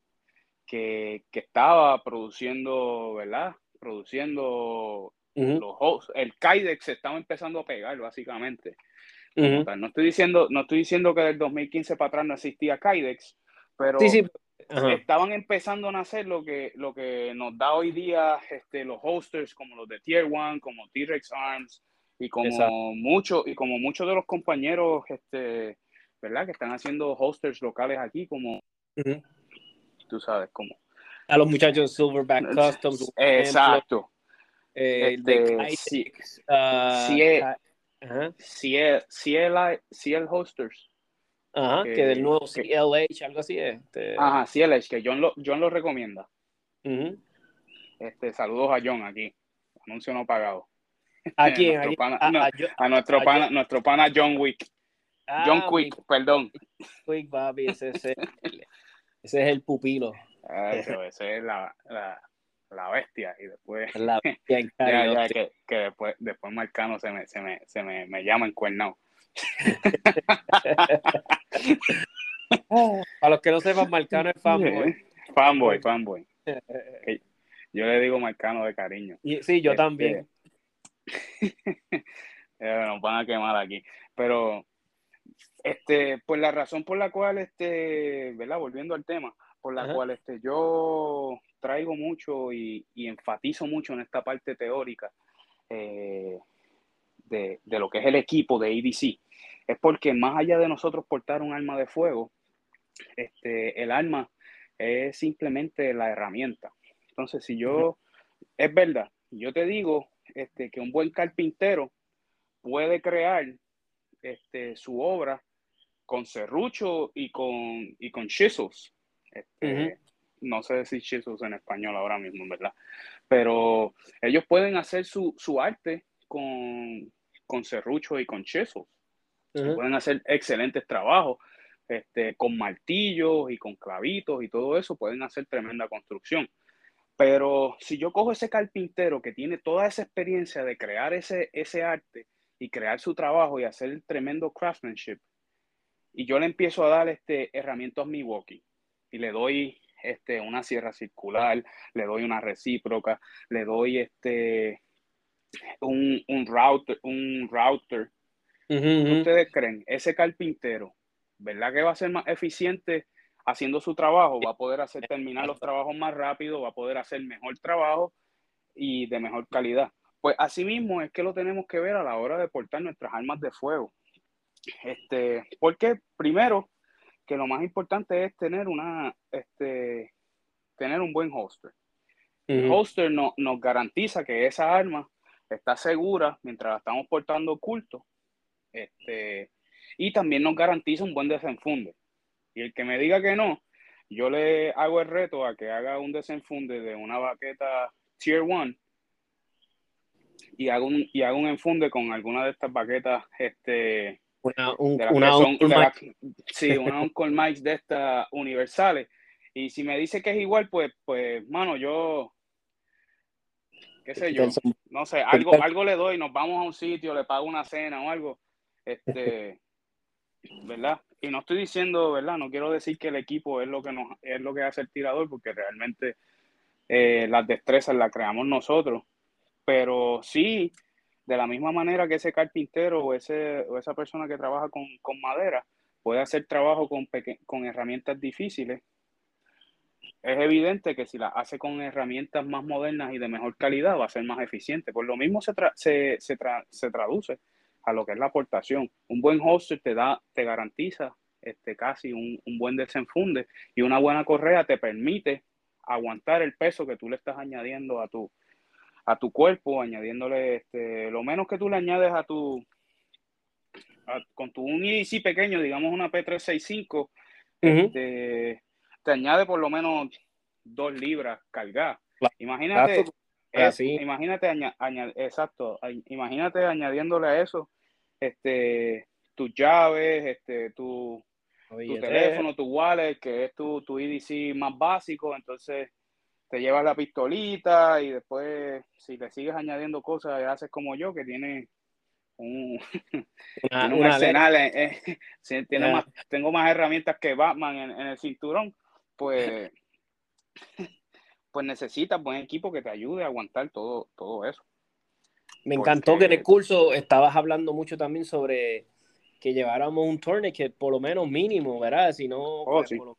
[SPEAKER 3] que, que estaba produciendo, ¿verdad? Produciendo los el Kydex se estaba empezando a pegar, básicamente. no, estoy diciendo, no estoy diciendo que del 2015 para atrás no existía Kydex, pero estaban empezando a nacer lo que, lo que nos da hoy día este, los hosters como los de Tier 1, como T-Rex Arms, y como muchos y como muchos de los compañeros este, ¿verdad? que están haciendo hosters locales aquí, como tú sabes, como
[SPEAKER 2] a los muchachos Silverback Customs.
[SPEAKER 3] Exacto.
[SPEAKER 2] Eh, este,
[SPEAKER 3] si el hosters.
[SPEAKER 2] Ajá, que, del nuevo CLH, algo así es. Este...
[SPEAKER 3] Ajá, CLH, que John lo, John lo recomienda. este, saludos a John aquí. Anuncio no pagado. <laughs>
[SPEAKER 2] ¿A quién? a,
[SPEAKER 3] a, nuestro, pana, nuestro pana John Wick. Ah, John Quick, perdón.
[SPEAKER 2] Quick, papi, ese, ese, ese es el pupilo.
[SPEAKER 3] ese es la, la, la bestia y después la bestia <laughs> ya, ya, que, que, después después Marcano se me, se me, se me, me llama encuernado. <laughs>
[SPEAKER 2] A los que no sepan Marcano es fanboy.
[SPEAKER 3] Fanboy fanboy. Yo le digo Marcano de cariño.
[SPEAKER 2] Y, sí yo este, también.
[SPEAKER 3] eh, <laughs> nos van a quemar aquí. Pero este pues la razón por la cual este verdad volviendo al tema por la cual este yo traigo mucho y, enfatizo mucho en esta parte teórica eh, de, lo que es el equipo de ADC, es porque más allá de nosotros portar un arma de fuego, este, el arma es simplemente la herramienta. Entonces, si yo, es verdad, yo te digo este, que un buen carpintero puede crear este, su obra con serrucho y con, y con chisels. Este, no sé si chisels en español ahora mismo, ¿verdad? Pero ellos pueden hacer su, arte con, con serrucho y con chisels. Pueden hacer excelentes trabajos este, con martillos y con clavitos y todo eso, pueden hacer tremenda construcción. Pero si yo cojo ese carpintero que tiene toda esa experiencia de crear ese, ese arte y crear su trabajo y hacer el tremendo craftsmanship, y yo le empiezo a dar este, herramientas Milwaukee y le doy este, una sierra circular, le doy una recíproca, le doy este, un, router. Un router. ¿Ustedes creen? Ese carpintero, ¿verdad que va a ser más eficiente haciendo su trabajo? Va a poder hacer terminar los trabajos más rápido, va a poder hacer mejor trabajo y de mejor calidad. Pues así mismo es que lo tenemos que ver a la hora de portar nuestras armas de fuego. Este, porque primero, que lo más importante es tener una, este, tener un buen hoster. El hoster no, nos garantiza que esa arma está segura mientras la estamos portando oculto Este, y también nos garantiza un buen desenfunde. Y el que me diga que no, yo le hago el reto a que haga un desenfunde de una baqueta Tier 1 y haga un, y haga un enfunde con alguna de estas baquetas este,
[SPEAKER 2] Una, un, una
[SPEAKER 3] son-
[SPEAKER 2] Mike.
[SPEAKER 3] sí, una Uncle Mike's de estas universales. Y si me dice que es igual, pues, pues, mano, yo, qué sé yo, no sé, algo, algo le doy, nos vamos a un sitio, le pago una cena o algo, este, ¿verdad? Y no estoy diciendo, ¿verdad? No quiero decir que el equipo es lo que nos, es lo que hace el tirador, porque realmente eh, las destrezas las creamos nosotros. Pero sí, de la misma manera que ese carpintero o, ese, o esa persona que trabaja con, con madera puede hacer trabajo con, con herramientas difíciles, es evidente que si la hace con herramientas más modernas y de mejor calidad va a ser más eficiente. Por lo mismo se, tra- se, se, tra- se traduce a lo que es la aportación. Un buen holster te da, te garantiza este, casi un, un buen desenfunde y una buena correa te permite aguantar el peso que tú le estás añadiendo a tu, a tu cuerpo, añadiéndole este, lo menos que tú le añades a tu a- con tu un EDC pequeño, digamos una P365,
[SPEAKER 2] Ujú.
[SPEAKER 3] este, te añade por lo menos dos libras cargadas. Imagínate, es-
[SPEAKER 2] Así.
[SPEAKER 3] imagínate, aña- aña- exacto, imagínate añadiéndole a eso, este, tus llaves, este, tu, tu teléfono, tu wallet, que es tu, tu EDC más básico, entonces te llevas la pistolita y después si le sigues añadiendo cosas, haces como yo, que tiene un, <laughs>
[SPEAKER 2] Una-
[SPEAKER 3] tiene un
[SPEAKER 2] una
[SPEAKER 3] arsenal, eh, eh, <laughs> sí, tiene más, tengo más herramientas que Batman en, en el cinturón, pues, <laughs> pues necesitas buen equipo que te ayude a aguantar todo, todo eso.
[SPEAKER 2] Me
[SPEAKER 3] Porque-
[SPEAKER 2] encantó que en el curso estabas hablando mucho también sobre que lleváramos un tourniquet por lo menos mínimo, ¿verdad? Si no, pues,
[SPEAKER 3] sí.
[SPEAKER 2] por lo-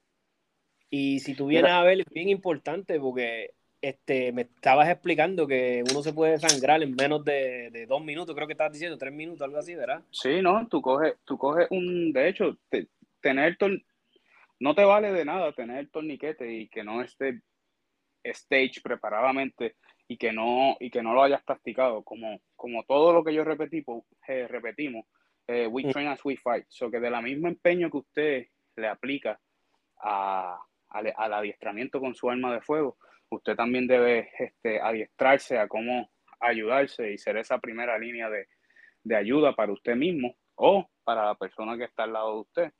[SPEAKER 2] Y si tú vienes
[SPEAKER 3] Mira.
[SPEAKER 2] a ver, es bien importante porque este, me estabas explicando que uno se puede sangrar en menos de, de dos minutos, creo que estabas diciendo tres minutos, algo así, ¿verdad?
[SPEAKER 3] Sí, no, tú coges, tú coges un, de hecho, te- tener tor- no te vale de nada tener el torniquete y que no esté stage preparadamente y que no, y que no lo hayas practicado, como, como todo lo que yo repetí, pues, eh, repetimos, eh, we train as we fight, so que de la misma empeño que usted le aplica a, al, al adiestramiento con su arma de fuego, usted también debe este, adiestrarse a cómo ayudarse y ser esa primera línea de, de ayuda para usted mismo o para la persona que está al lado de usted.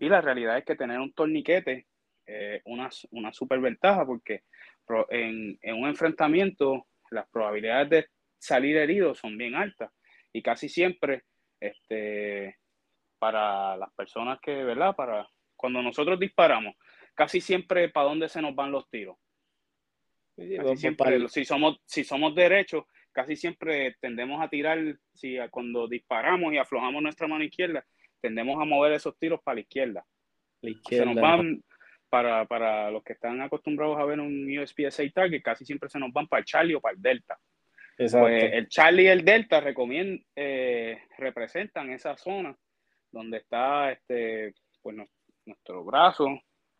[SPEAKER 3] Y la realidad es que tener un torniquete es una, una super ventaja porque en, en un enfrentamiento las probabilidades de salir herido son bien altas y casi siempre este, para las personas que, ¿verdad? Para cuando nosotros disparamos, casi siempre para dónde se nos van los tiros.
[SPEAKER 2] Sí,
[SPEAKER 3] Casi siempre, si somos, si somos derechos, casi siempre tendemos a tirar, si cuando disparamos y aflojamos nuestra mano izquierda, tendemos a mover esos tiros para la izquierda.
[SPEAKER 2] la
[SPEAKER 3] Se
[SPEAKER 2] izquierda.
[SPEAKER 3] nos van, para, para los que están acostumbrados a ver un USPSA target, casi siempre se nos van para el Charlie o para el Delta.
[SPEAKER 2] Exacto.
[SPEAKER 3] Pues el Charlie y el Delta recomien- eh, representan esa zona donde está este, pues, nu- nuestro brazo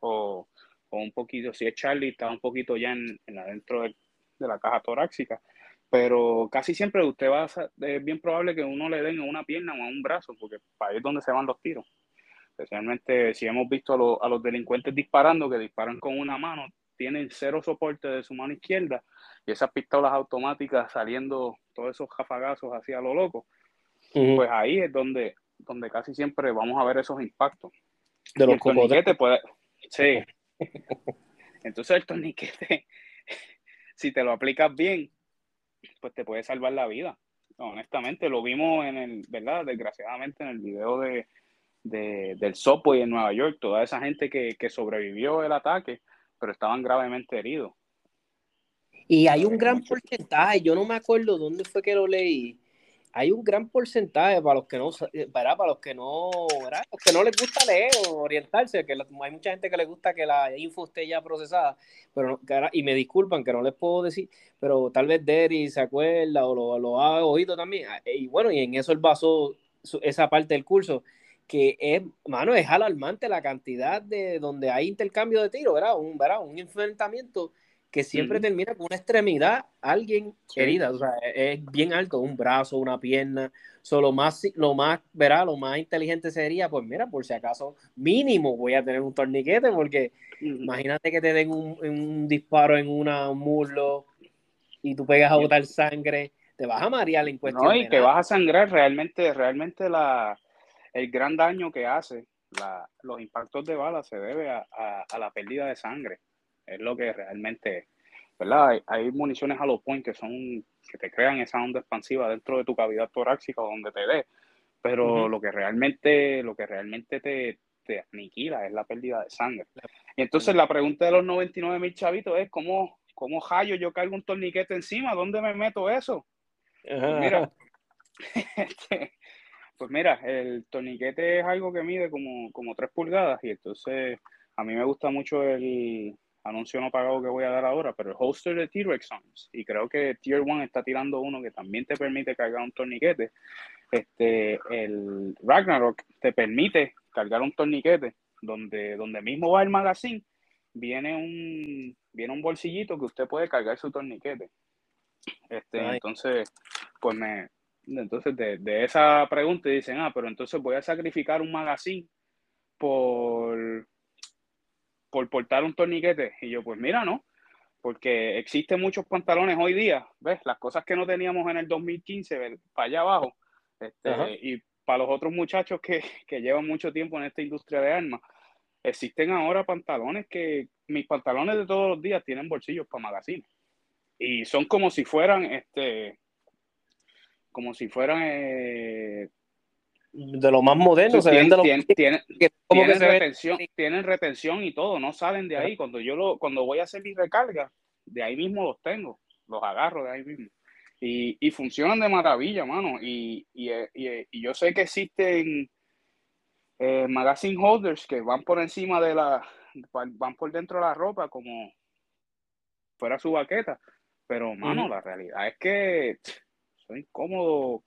[SPEAKER 3] o, o un poquito, si es Charlie, está un poquito ya en, en adentro del- de la caja torácica. Pero casi siempre usted va a, es bien probable que uno le den a una pierna o a un brazo, porque para ahí es donde se van los tiros. Especialmente si hemos visto a, los- a los delincuentes disparando, que disparan con una mano, tienen cero soporte de su mano izquierda y esas pistolas automáticas saliendo todos esos jafagazos hacia lo loco, pues ahí es donde, donde casi siempre vamos a ver esos impactos.
[SPEAKER 2] de los cocodrilos.
[SPEAKER 3] puede. Sí. <laughs> Entonces el torniquete, <laughs> si te lo aplicas bien, pues te puede salvar la vida. Honestamente, lo vimos en el, ¿verdad? Desgraciadamente en el video de, de- del Subway en Nueva York, toda esa gente que, que sobrevivió el ataque, pero estaban gravemente heridos.
[SPEAKER 2] Y hay un gran
[SPEAKER 3] Mucho.
[SPEAKER 2] porcentaje, yo no me acuerdo dónde fue que lo leí. Hay un gran porcentaje para los que no, eh, para, para los que no, ¿verdad? Los que no les gusta leer o orientarse, que hay mucha gente que le gusta que la info esté ya procesada, pero y me disculpan que no les puedo decir, pero tal vez Derry se acuerda o lo, lo ha oído también. Ah, Y bueno, y en eso él basó esa parte del curso, que es, mano, es alarmante la cantidad de donde hay intercambio de tiro, ¿verdad? Un, ¿verdad? Un enfrentamiento que siempre termina con una extremidad, alguien
[SPEAKER 3] Sí.
[SPEAKER 2] herida, o sea, es bien alto, un brazo, una pierna. So, lo más, lo más, verá, lo más inteligente sería, pues mira, por si acaso, mínimo voy a tener un torniquete, porque imagínate que te den un, un disparo en una, un muslo y tú pegas a botar sangre, te vas a marear en cuestión
[SPEAKER 3] No, y que
[SPEAKER 2] nada.
[SPEAKER 3] vas a sangrar realmente, realmente la, el gran daño que hace la, los impactos de bala se debe a, a- a la pérdida de sangre. Es lo que realmente, ¿verdad? Hay, hay municiones hollow point que son, que te crean esa onda expansiva dentro de tu cavidad torácica o donde te dé. Pero lo que realmente, lo que realmente te, te aniquila es la pérdida de sangre. Y entonces la pregunta de los 99 mil chavitos es ¿cómo, cómo hallo yo cargo un torniquete encima? ¿Dónde me meto eso? Mira. <laughs> Este, pues mira, el torniquete es algo que mide como, como 3 pulgadas y entonces a mí me gusta mucho el anuncio no pagado que voy a dar ahora, pero el holster de T-Rex Arms y creo que Tier 1 está tirando uno que también te permite cargar un torniquete. Este, el Ragnarok te permite cargar un torniquete donde, donde mismo va el magazine, viene un, viene un bolsillito que usted puede cargar su torniquete. Este,
[SPEAKER 2] Ay.
[SPEAKER 3] entonces, pues me, entonces de, de esa pregunta dicen, ah, pero entonces voy a sacrificar un magazine por, por portar un torniquete. Y yo, pues mira, no, porque existen muchos pantalones hoy día, ¿ves? Las cosas que no teníamos en el 2015, ¿ves? para allá abajo. Este, y para los otros muchachos que, que llevan mucho tiempo en esta industria de armas, existen ahora pantalones que, mis pantalones de todos los días tienen bolsillos para magazines. Y son como si fueran, este, como si fueran, eh,
[SPEAKER 2] De lo más moderno, se ven
[SPEAKER 3] tienen,
[SPEAKER 2] de
[SPEAKER 3] tienen, tienen-
[SPEAKER 2] que- como que
[SPEAKER 3] tienen
[SPEAKER 2] se ven-
[SPEAKER 3] retención, tienen retención y todo, no salen de ahí. Cuando yo lo, cuando voy a hacer mi recarga, de ahí mismo los tengo, los agarro de ahí mismo. Y, y funcionan de maravilla, mano. Y, y, y, y yo sé que existen eh, magazine holders que van por encima de la, van por dentro de la ropa como fuera su baqueta. Pero, mano, la realidad es que son incómodos.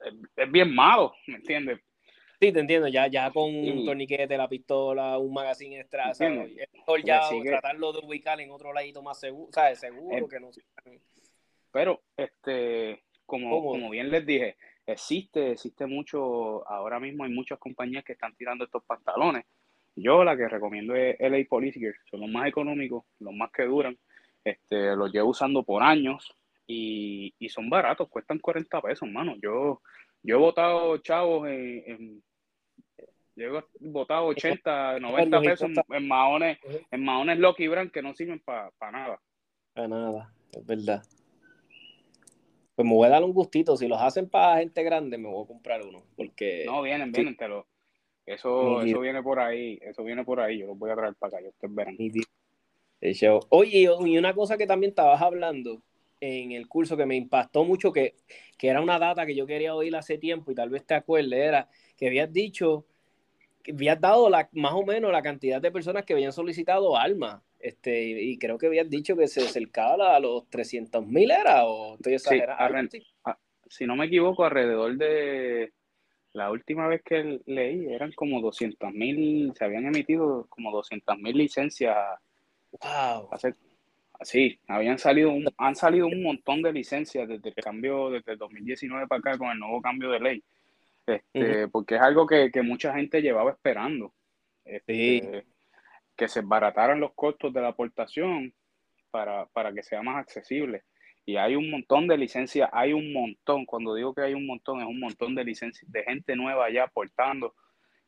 [SPEAKER 3] Es, es bien malo, ¿me entiendes?
[SPEAKER 2] Sí, te entiendo, ya, ya con un torniquete, la pistola, un magazine extra, ¿sabes? Es mejor ya tratarlo de ubicar en otro ladito más seguro, ¿sabes? Seguro
[SPEAKER 3] Eh,
[SPEAKER 2] que no
[SPEAKER 3] Pero, este, como, como bien les dije, existe, existe mucho, ahora mismo hay muchas compañías que están tirando estos pantalones. Yo la que recomiendo es LA Police Gear, son los más económicos, los más que duran. Este, los llevo usando por años y, y son baratos, cuestan 40 pesos, mano. Yo, yo he botado chavos en, en- yo he botado 80, 90 pesos en, en maones, en maones Lucky Brand que no sirven para nada.
[SPEAKER 2] Para nada, es verdad. Pues me voy a dar un gustito. Si los hacen para gente grande, me voy a comprar uno. Porque
[SPEAKER 3] No, vienen, vienen, te lo. Eso, eso viene por ahí, eso viene por ahí, yo los voy a traer para acá, ustedes verán.
[SPEAKER 2] Oye, y una cosa que también estabas hablando en el curso que me impactó mucho, que, que era una data que yo quería oír hace tiempo y tal vez te acuerdes, era que habías dicho, que habías dado la, más o menos la cantidad de personas que habían solicitado armas. Este, y, creo que habías dicho que se acercaba a los 300 mil, ¿era? ¿O estoy exagerando? Sí.
[SPEAKER 3] Si no me equivoco, alrededor de la última vez que leí, eran como 200 mil, se habían emitido como 200 mil licencias.
[SPEAKER 2] Wow.
[SPEAKER 3] Hace, sí, habían salido un, han salido un montón de licencias desde el cambio, desde el 2019 para acá con el nuevo cambio de ley. Este, Porque es algo que, que mucha gente llevaba esperando. Este,
[SPEAKER 2] Sí.
[SPEAKER 3] Que se barataran los costos de la aportación para, para que sea más accesible. Y hay un montón de licencias, hay un montón, cuando digo que hay un montón, es un montón de licencias, de gente nueva ya aportando,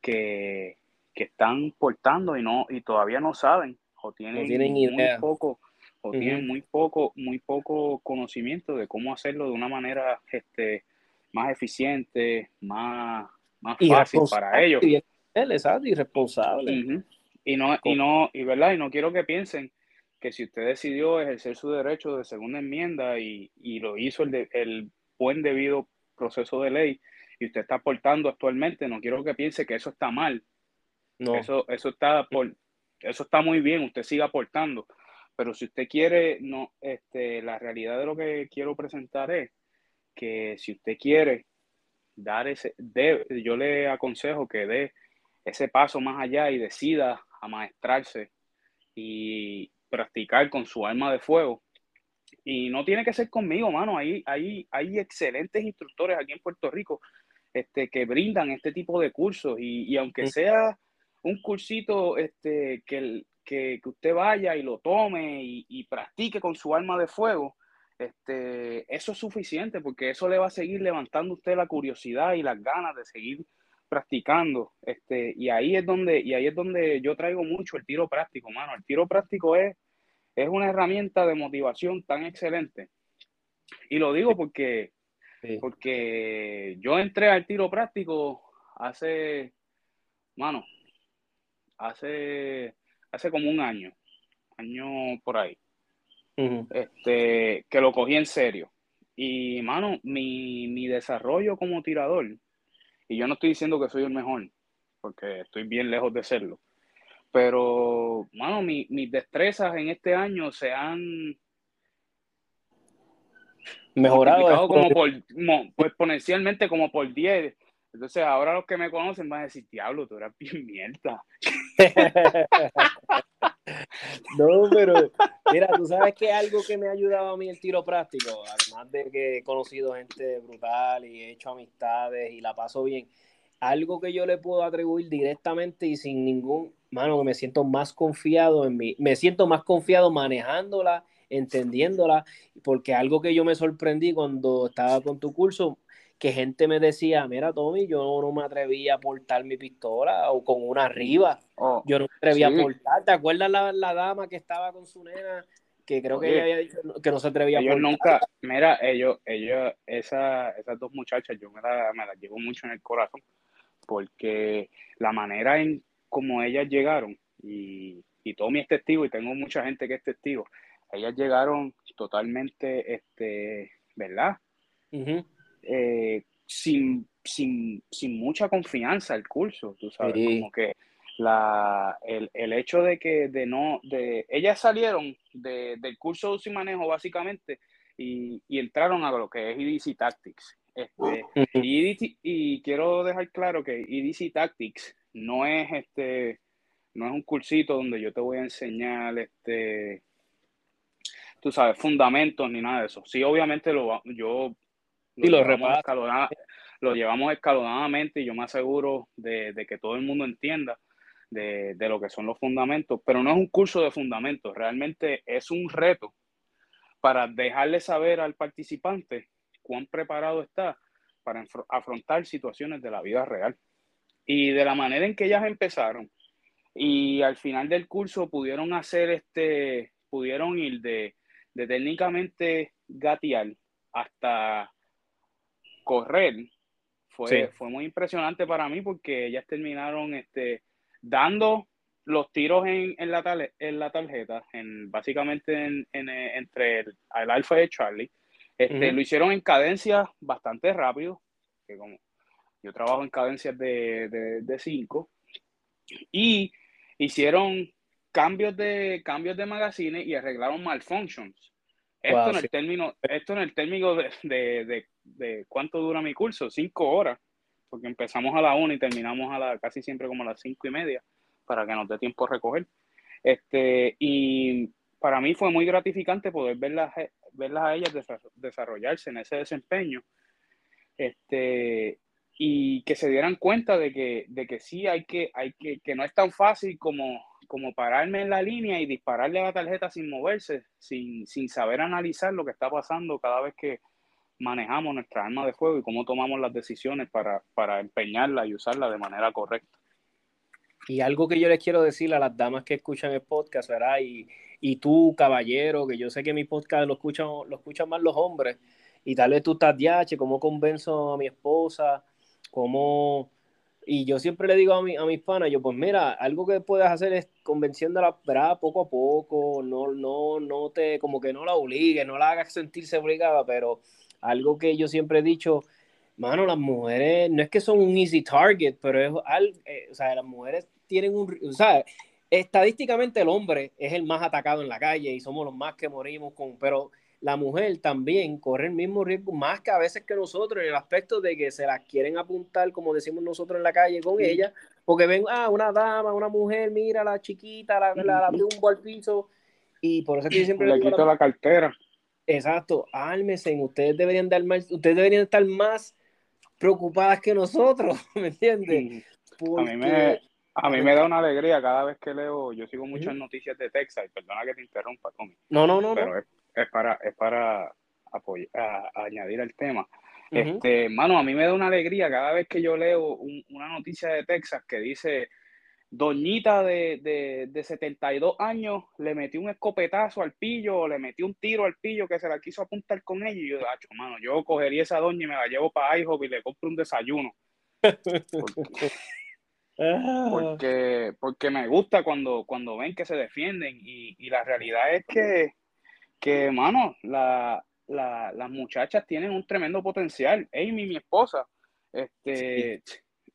[SPEAKER 3] que, que están portando y no, y todavía no saben, o tienen,
[SPEAKER 2] tienen
[SPEAKER 3] muy
[SPEAKER 2] idea.
[SPEAKER 3] poco, o tienen muy poco, muy poco conocimiento de cómo hacerlo de una manera este, más eficiente, más, más fácil para ellos.
[SPEAKER 2] Y él, exacto, irresponsable.
[SPEAKER 3] Ujú. Y no, y no, y verdad, y no quiero que piensen que si usted decidió ejercer su derecho de segunda enmienda y, y lo hizo el, de- el buen debido proceso de ley y usted está aportando actualmente, no quiero que piense que eso está mal.
[SPEAKER 2] No.
[SPEAKER 3] Eso, eso está por, eso está muy bien, usted siga aportando. Pero si usted quiere, no, este, la realidad de lo que quiero presentar es que si usted quiere dar ese, de, yo le aconsejo que dé ese paso más allá y decida amaestrarse y, practicar con su arma de fuego. Y no tiene que ser conmigo, mano. Hay, hay, hay excelentes instructores aquí en Puerto Rico este, que brindan este tipo de cursos. Y, y aunque sea un cursito este, que, que, que, usted vaya y lo tome y, y, practique con su arma de fuego, este, eso es suficiente porque eso le va a seguir levantando a usted la curiosidad y las ganas de seguir practicando. Este, y ahí es donde, y ahí es donde yo traigo mucho el tiro práctico, mano. El tiro práctico es, es una herramienta de motivación tan excelente. Y lo digo porque, sí. porque yo entré al tiro práctico hace, mano, hace, hace como un año, año por ahí. Uh -huh. Este, que lo cogí en serio. Y, mano, mi, mi desarrollo como tirador, y yo no estoy diciendo que soy el mejor, porque estoy bien lejos de serlo. Pero, mano, mi, mis destrezas en este año se han
[SPEAKER 2] mejorado
[SPEAKER 3] como por, pues, exponencialmente como por 10. Entonces, ahora los que me conocen van a decir, diablo, tú eras bien mierda. <laughs> <laughs>
[SPEAKER 2] no, pero mira, tú sabes que algo que me ha ayudado a mí el tiro práctico, además de que he conocido gente brutal y he hecho amistades y la paso bien, algo que yo le puedo atribuir directamente y sin ningún, mano, me siento más confiado en mí, me siento más confiado manejándola, entendiéndola, porque algo que yo me sorprendí cuando estaba con tu curso, que gente me decía, mira Tommy, yo no me atrevía a portar mi pistola o con una arriba, oh, yo no me atrevía sí. a portar, ¿te acuerdas la, la, dama que estaba con su nena? Que creo Oye, que ella había dicho que no se atrevía
[SPEAKER 3] ellos
[SPEAKER 2] a portar.
[SPEAKER 3] nunca, mira, ellos, ellos, esa, esas dos muchachas, yo me las me la llevo mucho en el corazón, porque la manera en como ellas llegaron, y, y Tommy es testigo, y tengo mucha gente que es testigo, ellas llegaron totalmente, este, ¿verdad? Uh -huh eh, sin, sin, sin, mucha confianza el curso, tú sabes, sí. como que la, el, el, hecho de que de no, de, ellas salieron de, del curso de uso y manejo básicamente y, y, entraron a lo que es EDC Tactics. Este, y, EDC, y, quiero dejar claro que EDC Tactics no es este, no es un cursito donde yo te voy a enseñar este, tú sabes, fundamentos ni nada de eso. Sí, obviamente lo, yo
[SPEAKER 2] lo, y lo,
[SPEAKER 3] lo llevamos escalonadamente y yo me aseguro de, de que todo el mundo entienda de, de, lo que son los fundamentos, pero no es un curso de fundamentos, realmente es un reto para dejarle saber al participante cuán preparado está para afrontar situaciones de la vida real. Y de la manera en que ellas empezaron y al final del curso pudieron hacer este, pudieron ir de, de técnicamente gatear hasta correr fue, sí. fue muy impresionante para mí porque ellas terminaron este, dando los tiros en, en, la, tal, en la tarjeta, en, básicamente en, en, entre el, el alfa de Charlie. Este, uh -huh. Lo hicieron en cadencias bastante rápido, que como yo trabajo en cadencias de, de, de cinco, y hicieron cambios de, cambios de magazines y arreglaron malfunctions. Esto, wow, en el sí. término, esto en el término de, de, de, de, cuánto dura mi curso, cinco horas, porque empezamos a la una y terminamos a la casi siempre como a las cinco y media, para que nos dé tiempo a recoger. Este, y para mí fue muy gratificante poder verlas, verlas a ellas desarrollarse en ese desempeño. Este, y que se dieran cuenta de que, de que sí hay que, hay que, que no es tan fácil como, como pararme en la línea y dispararle a la tarjeta sin moverse, sin, sin saber analizar lo que está pasando cada vez que manejamos nuestra arma de fuego y cómo tomamos las decisiones para, para empeñarla y usarla de manera correcta.
[SPEAKER 2] Y algo que yo les quiero decir a las damas que escuchan el podcast, ¿verdad? Y, y tú, caballero, que yo sé que mi podcast lo escuchan, lo escuchan más los hombres, y tal vez tú estás diache, cómo convenzo a mi esposa, cómo y yo siempre le digo a, mi, a mis panas, yo pues mira, algo que puedes hacer es convenciéndola ¿verdad? poco a poco, no, no, no te, como que no la obligues, no la hagas sentirse obligada, pero algo que yo siempre he dicho, mano, las mujeres no es que son un easy target, pero es algo, eh, o sea, las mujeres tienen un, o sea, estadísticamente el hombre es el más atacado en la calle y somos los más que morimos con, pero la mujer también corre el mismo riesgo más que a veces que nosotros en el aspecto de que se las quieren apuntar, como decimos nosotros en la calle con sí. ella, porque ven, ah, una dama, una mujer, mira la chiquita, la, la, la tumbo al piso, Y por eso es que yo siempre
[SPEAKER 3] Le quito la cartera.
[SPEAKER 2] Exacto, ármense, ustedes deberían dar más, ustedes deberían estar más preocupadas que nosotros, <laughs> ¿me entiendes?
[SPEAKER 3] A mí me, a mí me da una alegría cada vez que leo, yo sigo muchas noticias de Texas, y perdona que te interrumpa, Tommy,
[SPEAKER 2] No, no, no,
[SPEAKER 3] pero
[SPEAKER 2] no.
[SPEAKER 3] es, es para, es para apoyar, a- a añadir el tema.
[SPEAKER 2] Ujú.
[SPEAKER 3] Este, mano, a mí me da una alegría cada vez que yo leo un- una noticia de Texas que dice, Doñita de, de, de 72 años le metió un escopetazo al pillo o le metió un tiro al pillo que se la quiso apuntar con ella. Y yo, "Acho, mano, yo cogería esa doña y me la llevo para IHOP y le compro un desayuno. <laughs> Porque, porque, porque me gusta cuando, cuando ven que se defienden. Y, y la realidad es que, que mano, la, la- las muchachas tienen un tremendo potencial. Amy, mi esposa, este,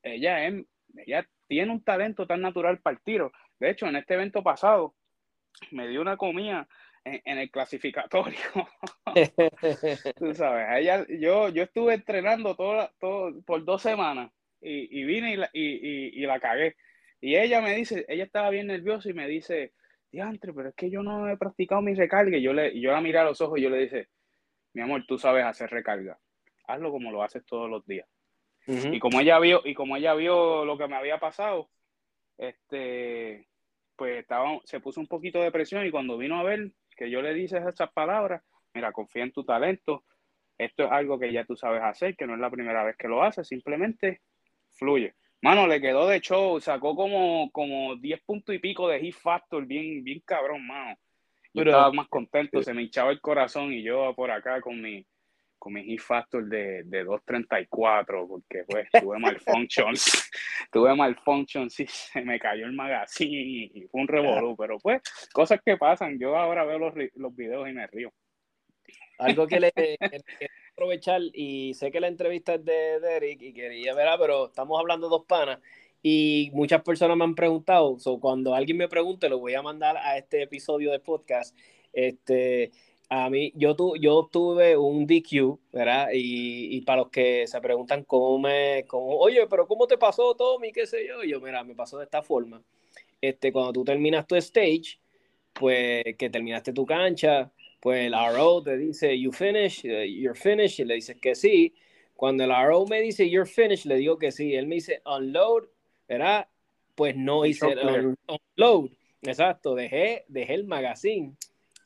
[SPEAKER 3] ella, es, ella tiene un talento tan natural para el tiro. De hecho, en este evento pasado, me dio una comida en, en el clasificatorio. <laughs> <laughs> Tú sabes, ella, yo, yo estuve entrenando todo, todo por dos semanas y, y vine y la, y, y- la cagué. Y ella me dice, ella estaba bien nerviosa y me dice, diantre, pero es que yo no he practicado mi recarga. Y yo, le, yo la miré a los ojos y yo le dije, mi amor, tú sabes hacer recarga. Hazlo como lo haces todos los días.
[SPEAKER 2] Ujú.
[SPEAKER 3] Y como ella vio, y como ella vio lo que me había pasado, este, pues estaba, se puso un poquito de presión y cuando vino a ver que yo le dije esas palabras, mira, confía en tu talento, esto es algo que ya tú sabes hacer, que no es la primera vez que lo haces, simplemente fluye. Mano, le quedó de show, sacó como, como 10 puntos y pico de hit factor, bien, bien cabrón, mano. Yo
[SPEAKER 2] Pero-
[SPEAKER 3] estaba más contento, se me hinchaba el corazón y yo por acá con mi, con mi hit factor de, de 2.34, porque pues tuve malfunctions, <laughs> tuve malfunctions y se me cayó el magazine y, fue un revolú, <laughs> pero pues cosas que pasan, yo ahora veo los, los videos y me río.
[SPEAKER 2] Algo que le que <laughs> aprovechar, y sé que la entrevista es de Derek y quería ver, ah, pero estamos hablando dos panas, y muchas personas me han preguntado, so, cuando alguien me pregunte, lo voy a mandar a este episodio de podcast. Este, a mí, yo, tu, yo tuve un DQ, ¿verdad? Y, y para los que se preguntan cómo me, cómo, oye, pero ¿cómo te pasó, Tommy? ¿Qué sé yo? Yo, mira, me pasó de esta forma. Este, cuando tú terminas tu stage, pues que terminaste tu cancha, pues el RO te dice, you finish, eh, you're finished, y le dices que sí. Cuando el RO me dice, you're finished, le digo que sí. Él me dice, unload, ¿verdad? Pues no hice un- unload. Exacto, dejé, dejé el magazine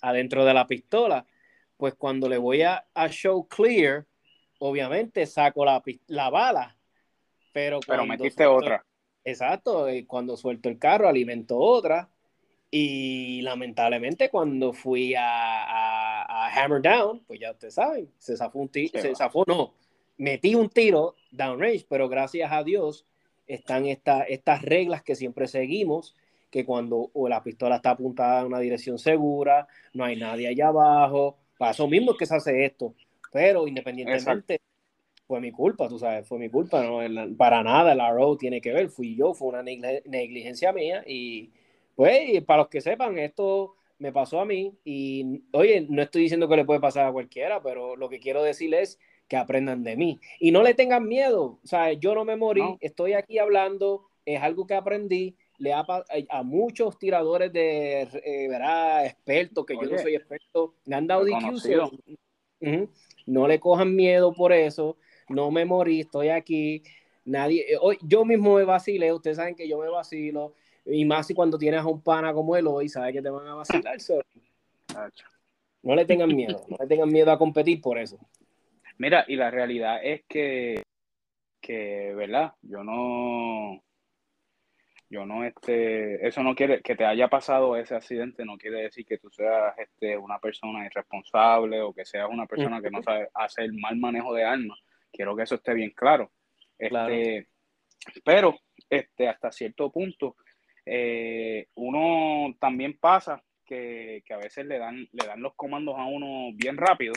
[SPEAKER 2] adentro de la pistola. Pues cuando le voy a, a show clear, obviamente saco la, la bala. Pero,
[SPEAKER 3] Pero metiste
[SPEAKER 2] suelto-
[SPEAKER 3] otra.
[SPEAKER 2] Exacto, cuando suelto el carro alimento otra. Y lamentablemente cuando fui a, a- a Hammer Down, pues ya ustedes saben, se zafó un tiro,
[SPEAKER 3] Se
[SPEAKER 2] zafó, no, metí un tiro downrange, pero gracias a Dios están esta- estas reglas que siempre seguimos, que cuando o la pistola está apuntada en una dirección segura, no hay nadie allá abajo, para eso mismo es que se hace esto, pero independientemente fue mi culpa, tú sabes, fue mi culpa, no, para nada el RO tiene que ver, fui yo, fue una negligencia mía y pues y para los que sepan, esto me pasó a mí y oye, no estoy diciendo que le puede pasar a cualquiera, pero lo que quiero decir es que aprendan de mí y no le tengan miedo, o sea, yo no me morí,
[SPEAKER 3] No.
[SPEAKER 2] estoy aquí hablando, es algo que aprendí, le ha pa- a muchos tiradores de, eh, ¿verdad? expertos, que yo no
[SPEAKER 3] Oye,
[SPEAKER 2] soy experto, me han dado DQs,
[SPEAKER 3] reconocido.
[SPEAKER 2] Ujú. No le cojan miedo por eso. No me morí, estoy aquí. Nadie, eh, hoy, yo mismo me vacilé. Ustedes saben que yo me vacilo. Y más si cuando tienes a un pana como él hoy, sabes que te van a vacilar. no le tengan miedo. No le tengan miedo a competir por eso.
[SPEAKER 3] Mira, y la realidad es que, que, ¿verdad? Yo no, yo no, este, eso no quiere, que te haya pasado ese accidente no quiere decir que tú seas, este, una persona irresponsable o que seas una persona que no sabe hacer mal manejo de armas. Quiero que eso esté bien claro. Este,
[SPEAKER 2] Claro.
[SPEAKER 3] pero, este, hasta cierto punto, eh, uno también pasa que, que a veces le dan, le dan los comandos a uno bien rápido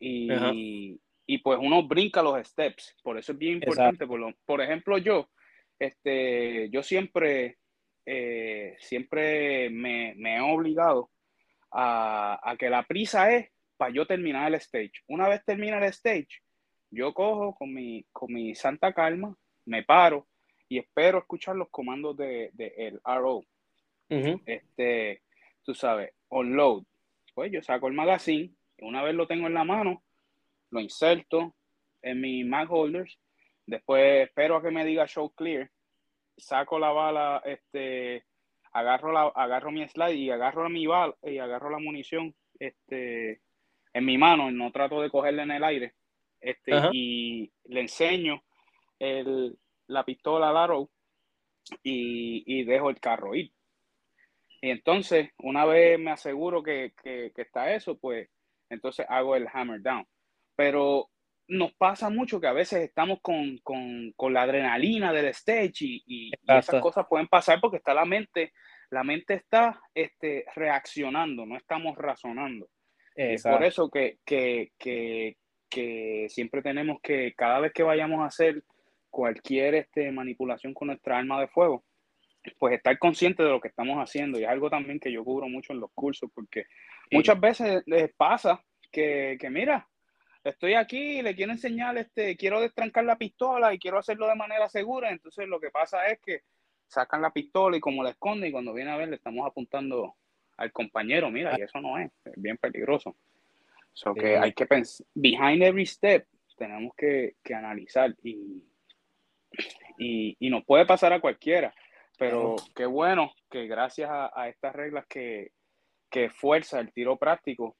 [SPEAKER 3] y, y pues uno brinca los steps. Por eso es bien importante. Por, lo- por ejemplo, yo, este, yo siempre, eh, siempre me, me he obligado a, a que la prisa es para yo terminar el stage. Una vez termina el stage, yo cojo con mi, con mi santa calma, me paro y espero escuchar los comandos de, de el RO este, tú sabes, unload. Pues yo saco el magazine, una vez lo tengo en la mano, lo inserto en mi mag holders, después espero a que me diga show clear, saco la bala, este, agarro la, agarro mi slide y agarro mi bala y agarro la munición, este, en mi mano, no trato de cogerla en el aire, este, y le enseño el, la pistola al arrow y, y dejo el carro ir. Y entonces, una vez me aseguro que, que, que está eso, pues entonces hago el hammer down. Pero nos pasa mucho que a veces estamos con, con, con la adrenalina del stage y, y- y esas cosas pueden pasar porque está la mente, la mente está este, reaccionando, no estamos razonando. Es por eso que, que, que, que siempre tenemos que, cada vez que vayamos a hacer cualquier este, manipulación con nuestra arma de fuego, pues estar consciente de lo que estamos haciendo. Y es algo también que yo cubro mucho en los cursos, porque muchas veces les pasa que, que mira, estoy aquí y le quiero enseñar, este, quiero destrancar la pistola y quiero hacerlo de manera segura. Entonces lo que pasa es que sacan la pistola y como la esconden y cuando viene a ver le estamos apuntando al compañero, mira, y eso no es, es bien peligroso. So que
[SPEAKER 4] Sí.
[SPEAKER 3] hay que pensar, behind every step, tenemos que, que analizar y, y, y nos puede pasar a cualquiera, pero qué bueno que gracias a, a estas reglas que, que fuerza el tiro práctico,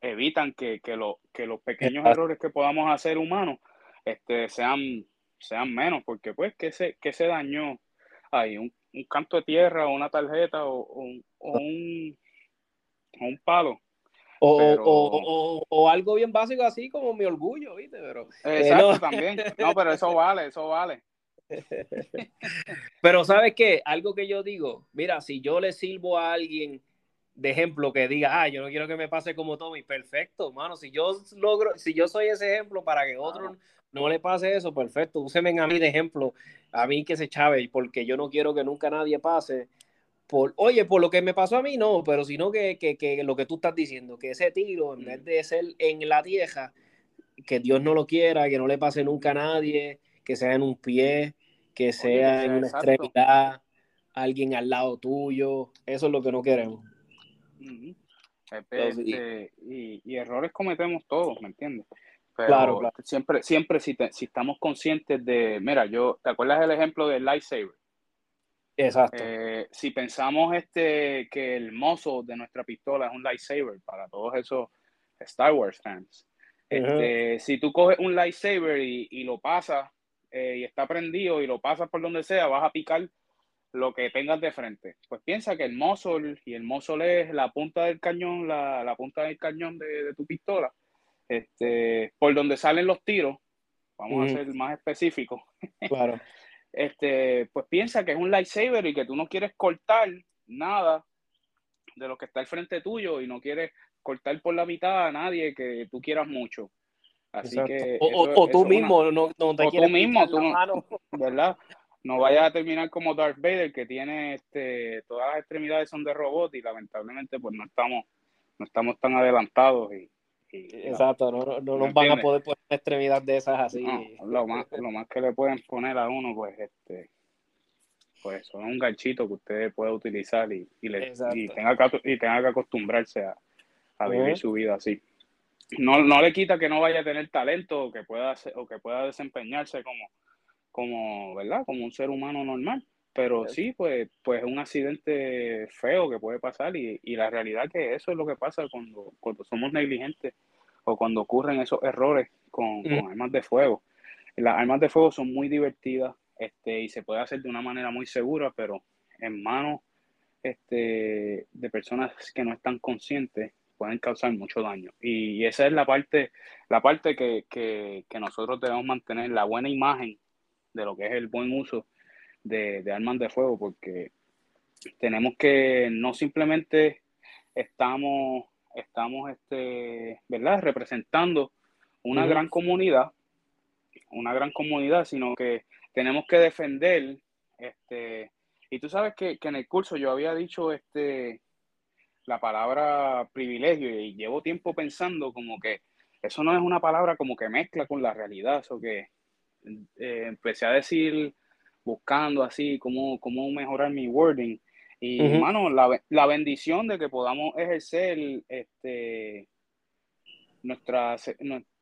[SPEAKER 3] evitan que, que, lo- que los pequeños
[SPEAKER 4] Exacto.
[SPEAKER 3] errores que podamos hacer humanos este, sean, sean menos, porque pues, ¿qué se, qué se dañó ahí? Un, un canto de tierra o una tarjeta o, o un, o un, o un palo.
[SPEAKER 4] O,
[SPEAKER 3] Pero-
[SPEAKER 4] o, o, o algo bien básico así como mi orgullo, ¿viste? Pero, eh,
[SPEAKER 3] Exacto,
[SPEAKER 4] no.
[SPEAKER 3] también. <laughs> No, pero eso vale, eso vale. <laughs>
[SPEAKER 4] Pero ¿sabes qué? Algo que yo digo, mira, si yo le sirvo a alguien de ejemplo que diga, ah, yo no quiero que me pase como Tommy, perfecto, mano, si yo logro, si yo soy ese ejemplo para que otro no le pase eso, perfecto, úseme a mí de ejemplo, a mí que se chave, porque yo no quiero que nunca nadie pase. Por, oye, por lo que me pasó a mí, no, pero sino que, que, que lo que tú estás diciendo, que ese tiro, en vez de ser en la tierra, que Dios no lo quiera, que no le pase nunca a nadie, que sea en un pie, que sea en una
[SPEAKER 3] exacto.
[SPEAKER 4] extremidad, alguien al lado tuyo, eso es lo que no queremos.
[SPEAKER 3] Este,
[SPEAKER 4] Entonces, y-
[SPEAKER 3] este, y, y errores cometemos todos, ¿me entiendes? Pero
[SPEAKER 4] Claro, claro.
[SPEAKER 3] siempre, siempre si, te- si estamos conscientes de, mira, yo, ¿te acuerdas del ejemplo del lightsaber?
[SPEAKER 4] Exacto.
[SPEAKER 3] Eh, si pensamos este que el mozo de nuestra pistola es un lightsaber para todos esos Star Wars fans. Este, Si tú coges un lightsaber y, y lo pasas eh, y está prendido y lo pasas por donde sea, vas a picar lo que tengas de frente. Pues piensa que el muzzle y el muzzle es la punta del cañón, la, la punta del cañón de, de tu pistola, este, por donde salen los tiros. Vamos a ser más específicos <laughs>
[SPEAKER 4] claro.
[SPEAKER 3] este, pues piensa que es un lightsaber y que tú no quieres cortar nada de lo que está al frente tuyo y no quieres cortar por la mitad a nadie que tú quieras mucho. Así
[SPEAKER 4] exacto.
[SPEAKER 3] que
[SPEAKER 4] o,
[SPEAKER 3] eso-
[SPEAKER 4] o tú
[SPEAKER 3] una-
[SPEAKER 4] mismo no, no te
[SPEAKER 3] o tú
[SPEAKER 4] quieres
[SPEAKER 3] mismo,
[SPEAKER 4] picar
[SPEAKER 3] tú
[SPEAKER 4] la
[SPEAKER 3] no-
[SPEAKER 4] mano. <laughs>
[SPEAKER 3] ¿verdad? No vayas a terminar como Darth Vader que tiene este, todas las extremidades son de robot y lamentablemente pues no estamos no estamos tan adelantados y,
[SPEAKER 4] Exacto, no, no, no
[SPEAKER 3] ¿Me
[SPEAKER 4] nos van a poder poner una extremidad de esas así.
[SPEAKER 3] No, lo más, lo más que le pueden poner a uno, pues, este, pues son un ganchito que usted puede utilizar y, y, le, y, tenga que, y tenga que acostumbrarse a, a vivir su vida así. No, no le quita que no vaya a tener talento o que pueda hacer- o que pueda desempeñarse como, como, ¿verdad? Como un ser humano normal. Pero sí, pues, pues es un accidente feo que puede pasar y, y la realidad que eso es lo que pasa cuando, cuando somos negligentes o cuando ocurren esos errores con, con armas de fuego. Las armas de fuego son muy divertidas este, y se puede hacer de una manera muy segura, pero en manos este, de personas que no están conscientes pueden causar mucho daño. Y esa es la parte, la parte que, que, que nosotros debemos mantener, la buena imagen de lo que es el buen uso de, de armas de fuego, porque tenemos que no simplemente estamos, estamos este, ¿verdad? representando una gran comunidad, una gran comunidad, sino que tenemos que defender, este, y tú sabes que, que en el curso yo había dicho este, la palabra privilegio y llevo tiempo pensando como que eso no es una palabra como que mezcla con la realidad, eso que eh, empecé a decir buscando así cómo, cómo mejorar mi wording Y,
[SPEAKER 2] Ujú.
[SPEAKER 3] mano, la, la bendición de que podamos ejercer este, nuestra,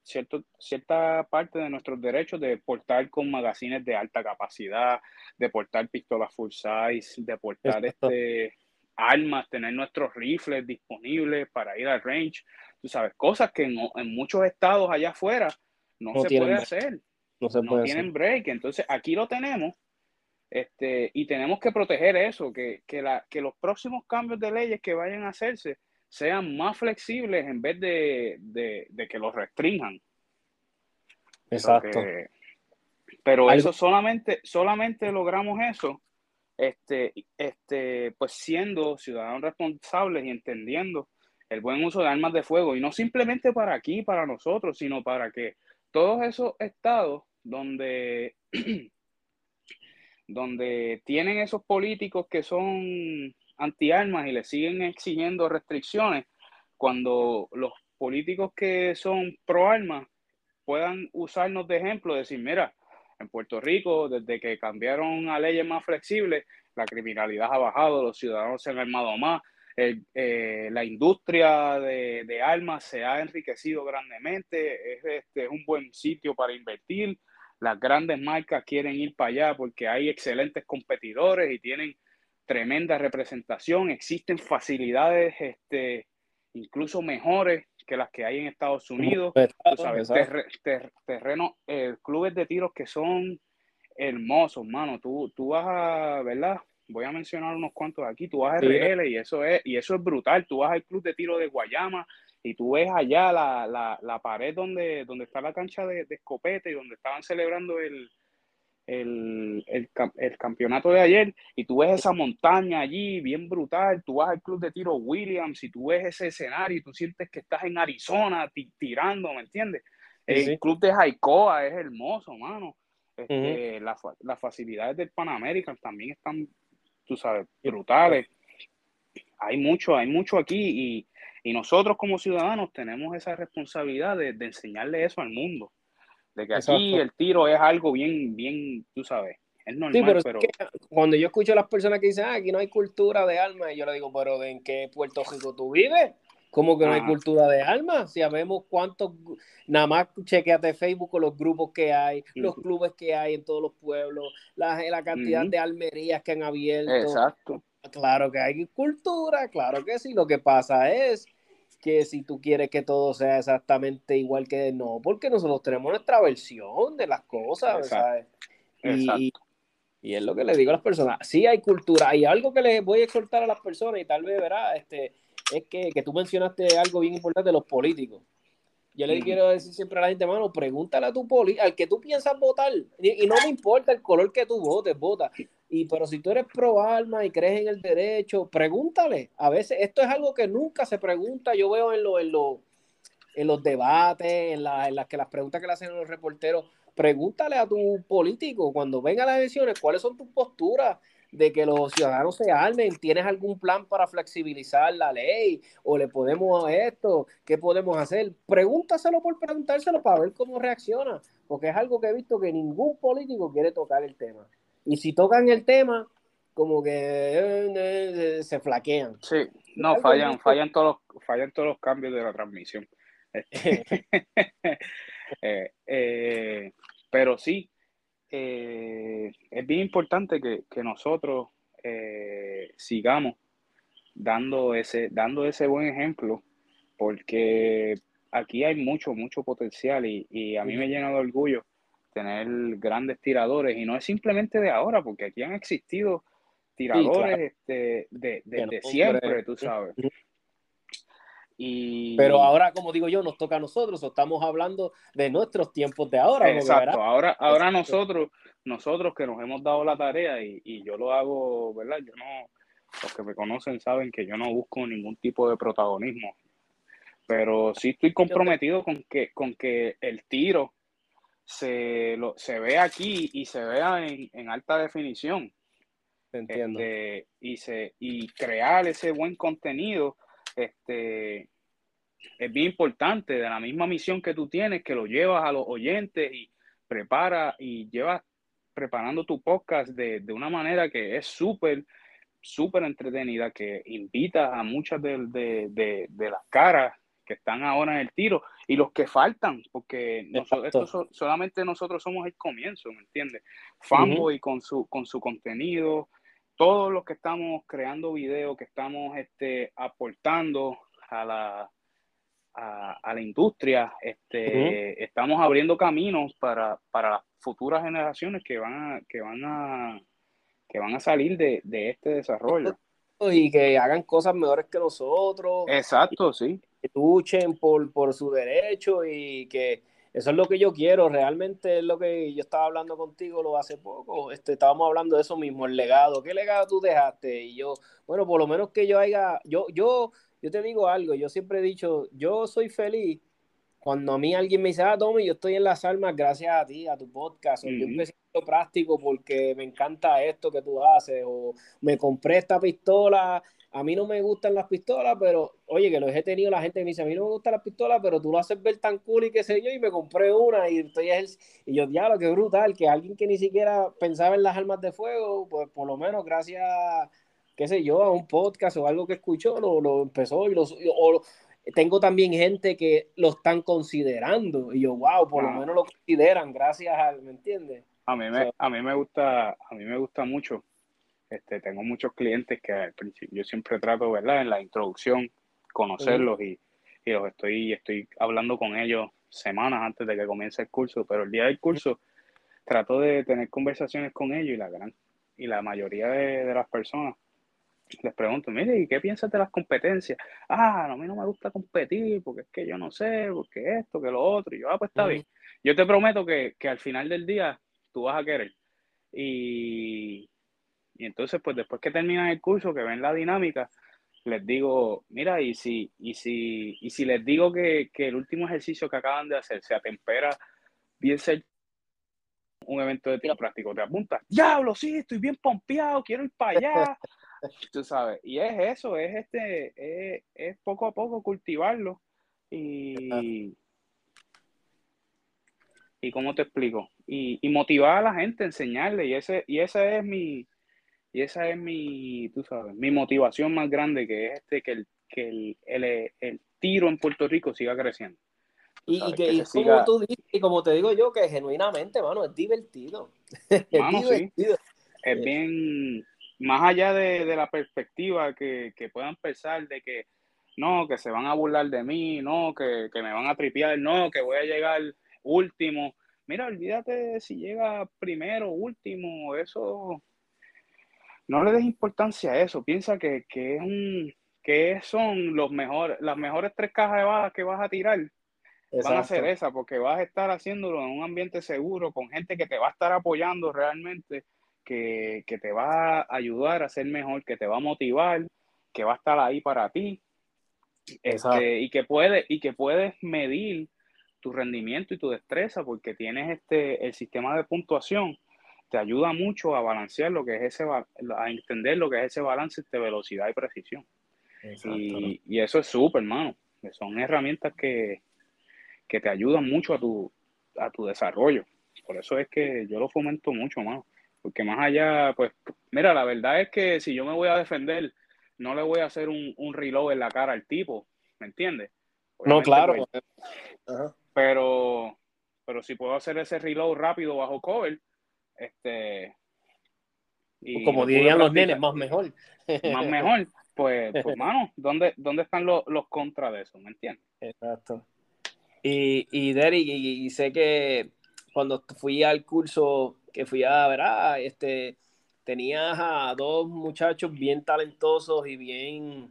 [SPEAKER 3] cierto, cierta parte de nuestros derechos de portar con magazines de alta capacidad, de portar pistolas full size, de portar
[SPEAKER 2] Exacto.
[SPEAKER 3] este, armas, tener nuestros rifles disponibles para ir al range, tú sabes, cosas que en, en muchos estados allá afuera no,
[SPEAKER 2] No
[SPEAKER 3] se
[SPEAKER 2] tienen
[SPEAKER 3] puede
[SPEAKER 2] break.
[SPEAKER 3] hacer
[SPEAKER 2] No se
[SPEAKER 3] no
[SPEAKER 2] puede
[SPEAKER 3] tienen
[SPEAKER 2] hacer.
[SPEAKER 3] break. Entonces, aquí lo tenemos este, y tenemos que proteger eso, que, que, la, que los próximos cambios de leyes que vayan a hacerse sean más flexibles en vez de, de, de que los restrinjan.
[SPEAKER 2] Exacto.
[SPEAKER 3] Porque- pero
[SPEAKER 2] Algo-
[SPEAKER 3] eso solamente, solamente logramos eso, este, este, pues siendo ciudadanos responsables y entendiendo el buen uso de armas de fuego, y no simplemente para aquí, para nosotros, sino para que todos esos estados donde, <clears throat> donde tienen esos políticos que son antiarmas y le siguen exigiendo restricciones, cuando los políticos que son pro armas puedan usarnos de ejemplo, decir, mira, en Puerto Rico, desde que cambiaron a leyes más flexibles, la criminalidad ha bajado, los ciudadanos se han armado más, eh, la industria de, de armas se ha enriquecido grandemente, es, este, es un buen sitio para invertir, las grandes marcas quieren ir para allá porque hay excelentes competidores y tienen tremenda representación, existen facilidades este, incluso mejores que las que hay en Estados Unidos tú sabes, ter- eh, clubes de tiros que son hermosos, mano. Tú, tú vas a, ¿verdad? Voy a mencionar unos cuantos aquí. Tú vas a
[SPEAKER 2] Sí.
[SPEAKER 3] RL y eso es, y eso es brutal. Tú vas al club de tiro de Guayama y tú ves allá la, la, la pared donde, donde está la cancha de, de escopeta y donde estaban celebrando el, el, el, el campeonato de ayer y tú ves esa montaña allí bien brutal, tú vas al club de tiro Williams y tú ves ese escenario y tú sientes que estás en Arizona ti- tirando, ¿me entiendes? El
[SPEAKER 2] sí.
[SPEAKER 3] club de Jaicoa es hermoso, mano. Este, las facilidades del Pan American también están, tú sabes, brutales. Hay mucho, hay mucho aquí y, y nosotros como ciudadanos tenemos esa responsabilidad de, de enseñarle eso al mundo. De que aquí
[SPEAKER 2] Exacto.
[SPEAKER 3] el tiro es algo bien, bien, tú sabes, es normal,
[SPEAKER 2] Sí, pero, es
[SPEAKER 3] pero,
[SPEAKER 2] que cuando yo escucho a las personas que dicen, ah, aquí no hay cultura de armas, yo le digo, pero ¿en qué Puerto Rico tú vives? ¿Cómo que no hay
[SPEAKER 3] Ajá.
[SPEAKER 2] cultura de armas? Si sabemos cuántos, nada más chequeate Facebook con los grupos que hay, los clubes que hay en todos los pueblos, la, la cantidad de almerías que han abierto.
[SPEAKER 3] exacto.
[SPEAKER 2] Claro que hay cultura, claro que sí. Lo que pasa es que si tú quieres que todo sea exactamente igual que no, porque nosotros tenemos nuestra versión de las cosas,
[SPEAKER 3] Exacto.
[SPEAKER 2] ¿sabes? Y,
[SPEAKER 3] Exacto.
[SPEAKER 2] y es lo que le digo a las personas. Sí hay cultura. Y algo que les voy a exhortar a las personas, y tal vez verá, este, es que, que tú mencionaste algo bien importante de los políticos. Yo le quiero decir siempre a la gente, mano, pregúntale a tu poli, al que tú piensas votar. Y, y no me importa el color que tú votes, vota. Y pero si tú eres pro alma y crees en el derecho, pregúntale. A veces esto es algo que nunca se pregunta. Yo veo en, lo, en, lo- en los debates, en, la- en las que las preguntas que le hacen a los reporteros, pregúntale a tu político cuando vengan las elecciones cuáles son tus posturas de que los ciudadanos se armen, tienes algún plan para flexibilizar la ley o le podemos a esto, qué podemos hacer, pregúntaselo por preguntárselo para ver cómo reacciona, porque es algo que he visto que ningún político quiere tocar el tema. Y si tocan el tema, como que eh, eh, se flaquean.
[SPEAKER 3] Sí, no, fallan, fallan todos los, fallan todos los cambios de la transmisión. Este, <laughs> eh, eh, pero sí, eh, es bien importante que, que nosotros eh, sigamos dando ese, dando ese buen ejemplo, porque aquí hay mucho, mucho potencial y, y a mí me llena de orgullo tener grandes tiradores y no es simplemente de ahora, porque aquí han existido tiradores este, de, desde siempre, tú sabes. Y,
[SPEAKER 2] Pero ahora, como digo yo, nos toca a nosotros, o estamos hablando de nuestros tiempos de ahora.
[SPEAKER 3] Exacto, ahora, ahora
[SPEAKER 2] Exacto.
[SPEAKER 3] nosotros, nosotros que nos hemos dado la tarea y, y yo lo hago, ¿verdad? Yo no, los que me conocen saben que yo no busco ningún tipo de protagonismo, pero sí estoy comprometido con que, con que el tiro se, lo, se vea aquí y se vea en, en alta definición.
[SPEAKER 2] Entiendo.
[SPEAKER 3] este, y, se, y crear ese buen contenido este, es bien importante, de la misma misión que tú tienes, que lo llevas a los oyentes y prepara y llevas preparando tu podcast de, de una manera que es súper, súper entretenida que invita a muchas de, de, de, de las caras que están ahora en el tiro y los que faltan, porque nosotros, esto so- solamente nosotros somos el comienzo, ¿me entiendes? Fanboy con, su, con su contenido, todos los que estamos creando videos, que estamos este, aportando a la, a, a la industria, este, estamos abriendo caminos para, para las futuras generaciones que van a, que van a, que van a salir de, de este desarrollo.
[SPEAKER 2] Y que hagan cosas mejores que nosotros.
[SPEAKER 3] Exacto, sí.
[SPEAKER 2] Que luchen por, por su derecho y que eso es lo que yo quiero, realmente es lo que yo estaba hablando contigo lo hace poco, este, estábamos hablando de eso mismo, el legado, ¿qué legado tú dejaste? Y yo, bueno, por lo menos que yo haya, yo, yo, yo te digo algo, yo siempre he dicho, yo soy feliz cuando a mí alguien me dice, ah, Tommy, yo estoy en las almas gracias a ti, a tu podcast, o yo empecé a hacerlo práctico porque me encanta esto que tú haces, o me compré esta pistola a mí no me gustan las pistolas, pero oye, que los he tenido la gente que me dice, a mí no me gustan las pistolas, pero tú lo haces ver tan cool y qué sé yo, y me compré una y estoy y yo, diablo, qué brutal, que alguien que ni siquiera pensaba en las armas de fuego, pues por lo menos gracias, qué sé yo, a un podcast o algo que escuchó, lo, lo empezó y lo, o tengo también gente que lo están considerando y yo, wow, por lo menos lo consideran, gracias al, ¿me entiendes?
[SPEAKER 3] A mí me,
[SPEAKER 2] So-
[SPEAKER 3] a mí me gusta, a mí me gusta mucho. Este, tengo muchos clientes que al principio yo siempre trato, ¿verdad? En la introducción, conocerlos y, y los estoy, estoy hablando con ellos semanas antes de que comience el curso, pero el día del curso trato de tener conversaciones con ellos y la gran, y la mayoría de, de las personas les pregunto, mire, ¿y qué piensas de las competencias? Ah, no, a mí no me gusta competir porque es que yo no sé, porque esto, que lo otro. Y yo, ah, pues está bien. Yo te prometo que, que al final del día tú vas a querer. Y, y entonces, pues después que terminan el curso, que ven la dinámica, les digo, mira, y si, y si, y si les digo que, que el último ejercicio que acaban de hacer se atempera bien un evento de tiro práctico, te apuntas, diablo, sí, estoy bien pompeado, quiero ir para allá. <laughs> Tú sabes, y es eso, es este, es, es poco a poco cultivarlo. Y, y cómo te explico, y, y motivar a la gente, enseñarle, y ese, y esa es mi, y esa es mi, tú sabes, mi motivación más grande, que es este, que el, que el, el, el tiro en Puerto Rico siga creciendo.
[SPEAKER 2] Y, que,
[SPEAKER 3] que
[SPEAKER 2] y
[SPEAKER 3] se
[SPEAKER 2] como
[SPEAKER 3] siga-
[SPEAKER 2] tú dices, y como te digo yo, que genuinamente, mano, es divertido. <laughs> es
[SPEAKER 3] sí.
[SPEAKER 2] divertido.
[SPEAKER 3] es bien, más allá de, de la perspectiva que, que puedan pensar de que no, que se van a burlar de mí, no, que, que me van a tripear, no, que voy a llegar último. Mira, olvídate de si llega primero, último, eso. No le des importancia a eso. Piensa que, que es un, que son los mejores, las mejores tres cajas de balas que vas a tirar van a ser
[SPEAKER 2] Exacto.
[SPEAKER 3] esa, porque vas a estar haciéndolo en un ambiente seguro, con gente que te va a estar apoyando realmente, que, que te va a ayudar a ser mejor, que te va a motivar, que va a estar ahí para ti, este, y que puedes, y que puedes medir tu rendimiento y tu destreza, porque tienes este, el sistema de puntuación, te ayuda mucho a balancear lo que es ese, ba- a entender lo que es ese balance de velocidad y precisión.
[SPEAKER 2] Exacto.
[SPEAKER 3] Y, y eso es súper, hermano. Son herramientas que, que te ayudan mucho a tu, a tu desarrollo. Por eso es que yo lo fomento mucho, mano. Porque más allá, pues, mira, la verdad es que si yo me voy a defender, no le voy a hacer un, un reload en la cara al tipo, ¿me entiendes?
[SPEAKER 2] No, claro.
[SPEAKER 3] pues,
[SPEAKER 2] Ajá.
[SPEAKER 3] pero, pero si puedo hacer ese reload rápido bajo cover, este... y
[SPEAKER 2] Como
[SPEAKER 3] lo
[SPEAKER 2] dirían los nenes, más mejor. <laughs>
[SPEAKER 3] más mejor, pues, pues <laughs> mano, ¿dónde, ¿dónde están los, los contras de eso? ¿Me entiendes?
[SPEAKER 2] Exacto. Y, y Derek, y, y sé que cuando fui al curso que fui a ver, ah, este, tenías a dos muchachos bien talentosos y bien,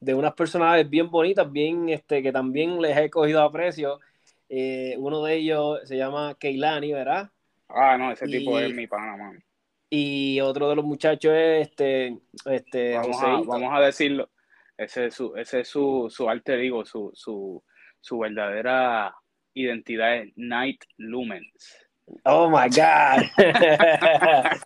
[SPEAKER 2] de unas personalidades bien bonitas, bien, este, que también les he cogido aprecio. Eh, uno de ellos se llama Keilani, ¿verdad?
[SPEAKER 3] Ah, no, ese
[SPEAKER 2] Y-
[SPEAKER 3] tipo es mi pana, mano.
[SPEAKER 2] Y otro de los muchachos es este, este,
[SPEAKER 3] Vamos a, vamos a decirlo, ese es su, ese es su, su alter ego, su, su, su verdadera identidad es Night Lumens.
[SPEAKER 2] Oh my God. <laughs>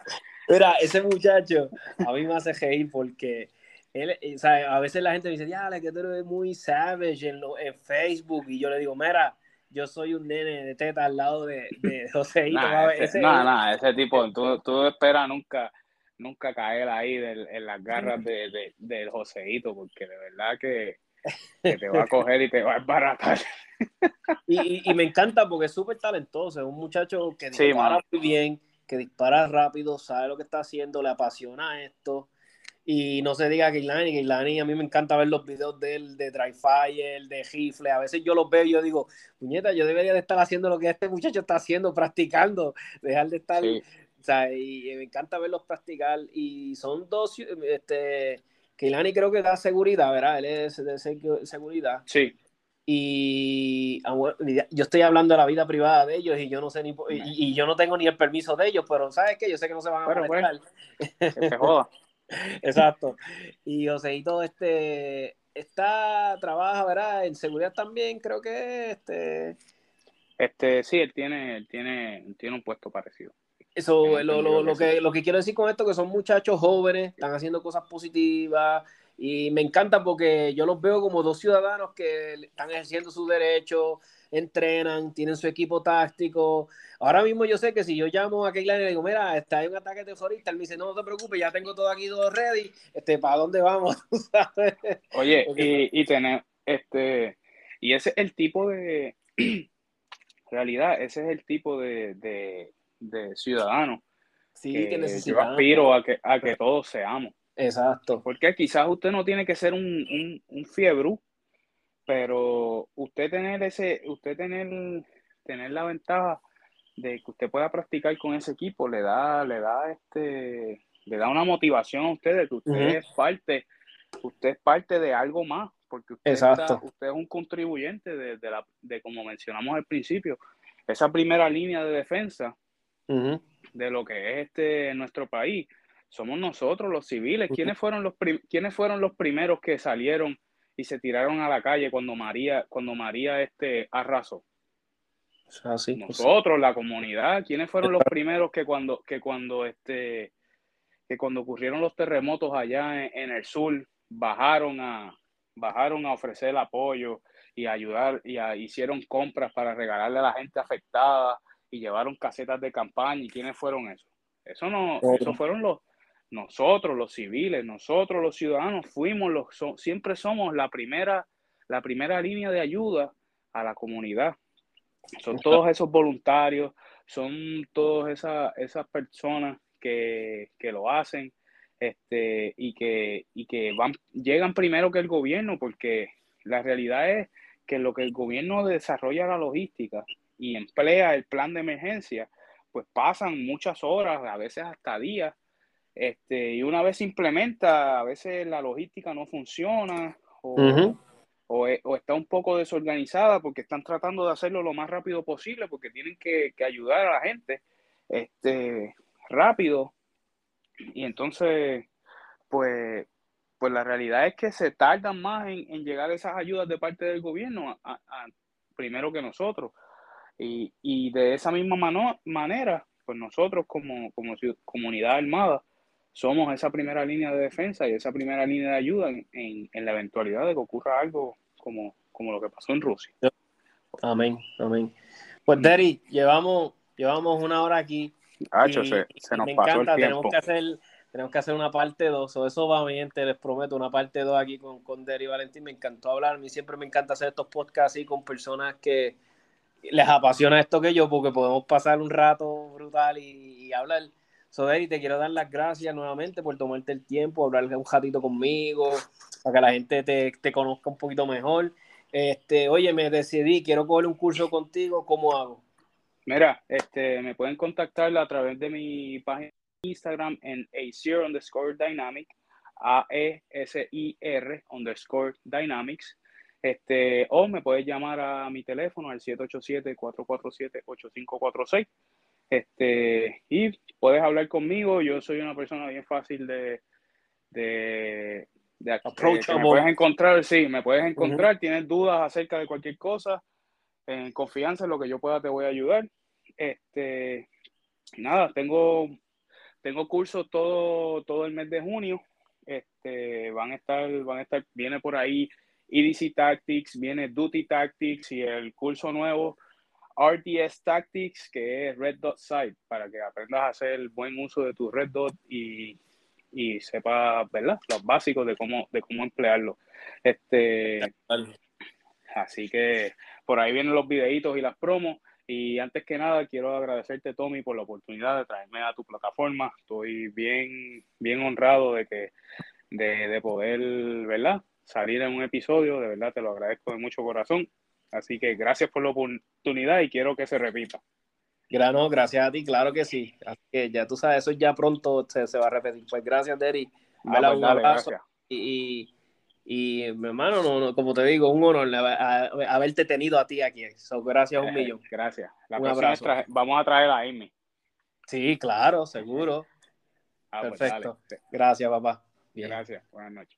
[SPEAKER 2] Mira, ese muchacho a mí me hace reír porque él, eh, o sea, a veces la gente me dice, ya, que tú eres muy savage en, lo- en Facebook. Y yo le digo, mira, yo soy un nene de teta al lado de, de <laughs> Joseito.
[SPEAKER 3] Nah,
[SPEAKER 2] mami".
[SPEAKER 3] ese,
[SPEAKER 2] Ese-
[SPEAKER 3] nah, nah, ese tipo, tú, tú esperas nunca, nunca caer ahí del- en las garras de, de- del Joseito, porque de verdad que, que te va a coger y te va a embaratar. <laughs>
[SPEAKER 2] Y, y- y me encanta porque es súper talentoso, es un muchacho que dispara muy bien, que dispara rápido, sabe lo que está haciendo, le apasiona esto. Y no se diga Keilani, Keilani, a mí me encanta ver los videos de él, de Dry Fire, de Rifle. A veces yo los veo y yo digo, puñeta, yo debería de estar haciendo lo que este muchacho está haciendo, practicando, dejar de estar
[SPEAKER 3] Sí.
[SPEAKER 2] o sea, y me encanta verlos practicar. Y son dos, este, Keilani creo que da seguridad, ¿verdad? Él es de segu- seguridad.
[SPEAKER 3] Sí,
[SPEAKER 2] Y ah, bueno, yo estoy hablando de la vida privada de ellos y yo no sé ni, y, y yo no tengo ni el permiso de ellos, pero ¿sabes qué? Yo sé que no se van a
[SPEAKER 3] Bueno,
[SPEAKER 2] molestar.
[SPEAKER 3] que se joda. <laughs> <laughs>
[SPEAKER 2] Exacto. Y Joseito, este, está, trabaja, ¿verdad? En seguridad también, creo que, este,
[SPEAKER 3] Este, sí, él tiene, él tiene, tiene un puesto parecido.
[SPEAKER 2] Eso, lo, lo, lo
[SPEAKER 3] que
[SPEAKER 2] que, lo que quiero decir con esto que son muchachos jóvenes, están haciendo cosas positivas y me encanta porque yo los veo como dos ciudadanos que están ejerciendo sus derechos, entrenan, tienen su equipo táctico. Ahora mismo yo sé que si yo llamo a Keila y le digo, mira, está hay un ataque terrorista, él me dice, no, no te preocupes, ya tengo todo aquí, todo ready, este, ¿para dónde vamos? <laughs> ¿Tú sabes?
[SPEAKER 3] Oye,
[SPEAKER 2] Porque-
[SPEAKER 3] y, y tener, este, y ese es el tipo de, <clears throat> realidad, ese es el tipo de, de, de ciudadano
[SPEAKER 2] Sí,
[SPEAKER 3] que
[SPEAKER 2] que
[SPEAKER 3] yo aspiro a que, a que todos seamos.
[SPEAKER 2] Exacto.
[SPEAKER 3] Porque quizás usted no tiene que ser un, un, un fiebre, pero usted tener ese, usted tener, tener la ventaja de que usted pueda practicar con ese equipo, le da, le da este, le da una motivación a usted de que usted es parte, usted es parte de algo más, porque usted,
[SPEAKER 2] Exacto.
[SPEAKER 3] está- usted es un contribuyente de, de la, de como mencionamos al principio, esa primera línea de defensa de lo que es este nuestro país. Somos nosotros los civiles. ¿Quiénes fueron los, ¿quiénes fueron los primeros que salieron y se tiraron a la calle cuando María, cuando María este, arrasó?
[SPEAKER 2] O sea, sí, pues,
[SPEAKER 3] Nosotros, la comunidad. ¿Quiénes fueron los primeros que cuando, que cuando este, que cuando ocurrieron los terremotos allá en, en el sur bajaron a, bajaron a ofrecer apoyo y a ayudar y a- hicieron compras para regalarle a la gente afectada y llevaron casetas de campaña? ¿Y quiénes fueron esos? Eso no,
[SPEAKER 2] Nosotros.
[SPEAKER 3] eso fueron los nosotros, los civiles, nosotros, los ciudadanos, fuimos los, so- siempre somos la primera, la primera línea de ayuda a la comunidad. Son todos esos voluntarios, son todas esas, esas personas que, que lo hacen este, y que, y que van, llegan primero que el gobierno, porque la realidad es que lo que el gobierno desarrolla la logística y emplea el plan de emergencia, pues pasan muchas horas, a veces hasta días, este, y una vez se implementa, a veces la logística no funciona o, e- o está un poco desorganizada porque están tratando de hacerlo lo más rápido posible porque tienen que, que ayudar a la gente este, rápido. Y entonces, pues, pues la realidad es que se tardan más en, en llegar esas ayudas de parte del gobierno a- primero que nosotros. Y, y de esa misma mano- manera, pues nosotros como, como comunidad armada somos esa primera línea de defensa y esa primera línea de ayuda en, en- en la eventualidad de que ocurra algo como, como lo que pasó en Rusia.
[SPEAKER 2] Amén, amén. Pues, Derry, llevamos, llevamos una hora aquí.
[SPEAKER 3] Hacho,
[SPEAKER 2] y-
[SPEAKER 3] se, nos
[SPEAKER 2] me
[SPEAKER 3] pasó
[SPEAKER 2] encanta,
[SPEAKER 3] el
[SPEAKER 2] tenemos
[SPEAKER 3] tiempo.
[SPEAKER 2] que hacer, tenemos que hacer una parte 2, o eso va mi gente, les prometo, una parte 2 aquí con, con Derry Valentín, me encantó hablar, a mí siempre me encanta hacer estos podcasts así con personas que les apasiona esto que yo, porque podemos pasar un rato brutal y, y hablar. So, te quiero dar las gracias nuevamente por tomarte el tiempo, hablar un ratito conmigo, para que la gente te, conozca un poquito mejor. Este, oye, me decidí, quiero coger un curso contigo, ¿cómo hago?
[SPEAKER 3] Mira, este, me pueden contactar a través de mi página de Instagram en ASIR underscore Dynamic, A-E-S-I-R underscore Dynamics. Este, o me puedes llamar a mi teléfono al 787-447-8546. Este, y puedes hablar conmigo. Yo soy una persona bien fácil de, de, de me puedes encontrar, sí, me puedes encontrar. Tienes dudas acerca de cualquier cosa, en confianza en lo que yo pueda te voy a ayudar. Este, nada, tengo, tengo cursos todo, todo el mes de junio. Este, van a estar, van a estar, viene por ahí EDC Tactics, viene Duty Tactics y el curso nuevo RDS Tactics, que es Red Dot Site, para que aprendas a hacer buen uso de tu Red Dot y, y sepas, ¿verdad? Los básicos de cómo, de cómo emplearlo. Este, así que por ahí vienen los videitos y las promos. Y antes que nada, quiero agradecerte, Tommy, por la oportunidad de traerme a tu plataforma. Estoy bien, bien honrado de que de, de poder, ¿verdad? Salir en un episodio. De verdad, te lo agradezco de mucho corazón. Así que gracias por la oportunidad y quiero que se repita.
[SPEAKER 2] Grano, gracias a ti, claro que sí. Así que ya tú sabes, eso ya pronto se, se va a repetir. Pues gracias, Derry.
[SPEAKER 3] Ah, pues
[SPEAKER 2] un abrazo. Y, y, y, mi hermano, no, no, como te digo, un honor a- a- haberte tenido a ti aquí. So, gracias un millón.
[SPEAKER 3] Gracias. La
[SPEAKER 2] Un abrazo.
[SPEAKER 3] traje- vamos a traer a Amy.
[SPEAKER 2] Sí, claro, seguro.
[SPEAKER 3] Ah, pues
[SPEAKER 2] Perfecto. Gracias, papá. Bien.
[SPEAKER 3] Gracias. Buenas noches.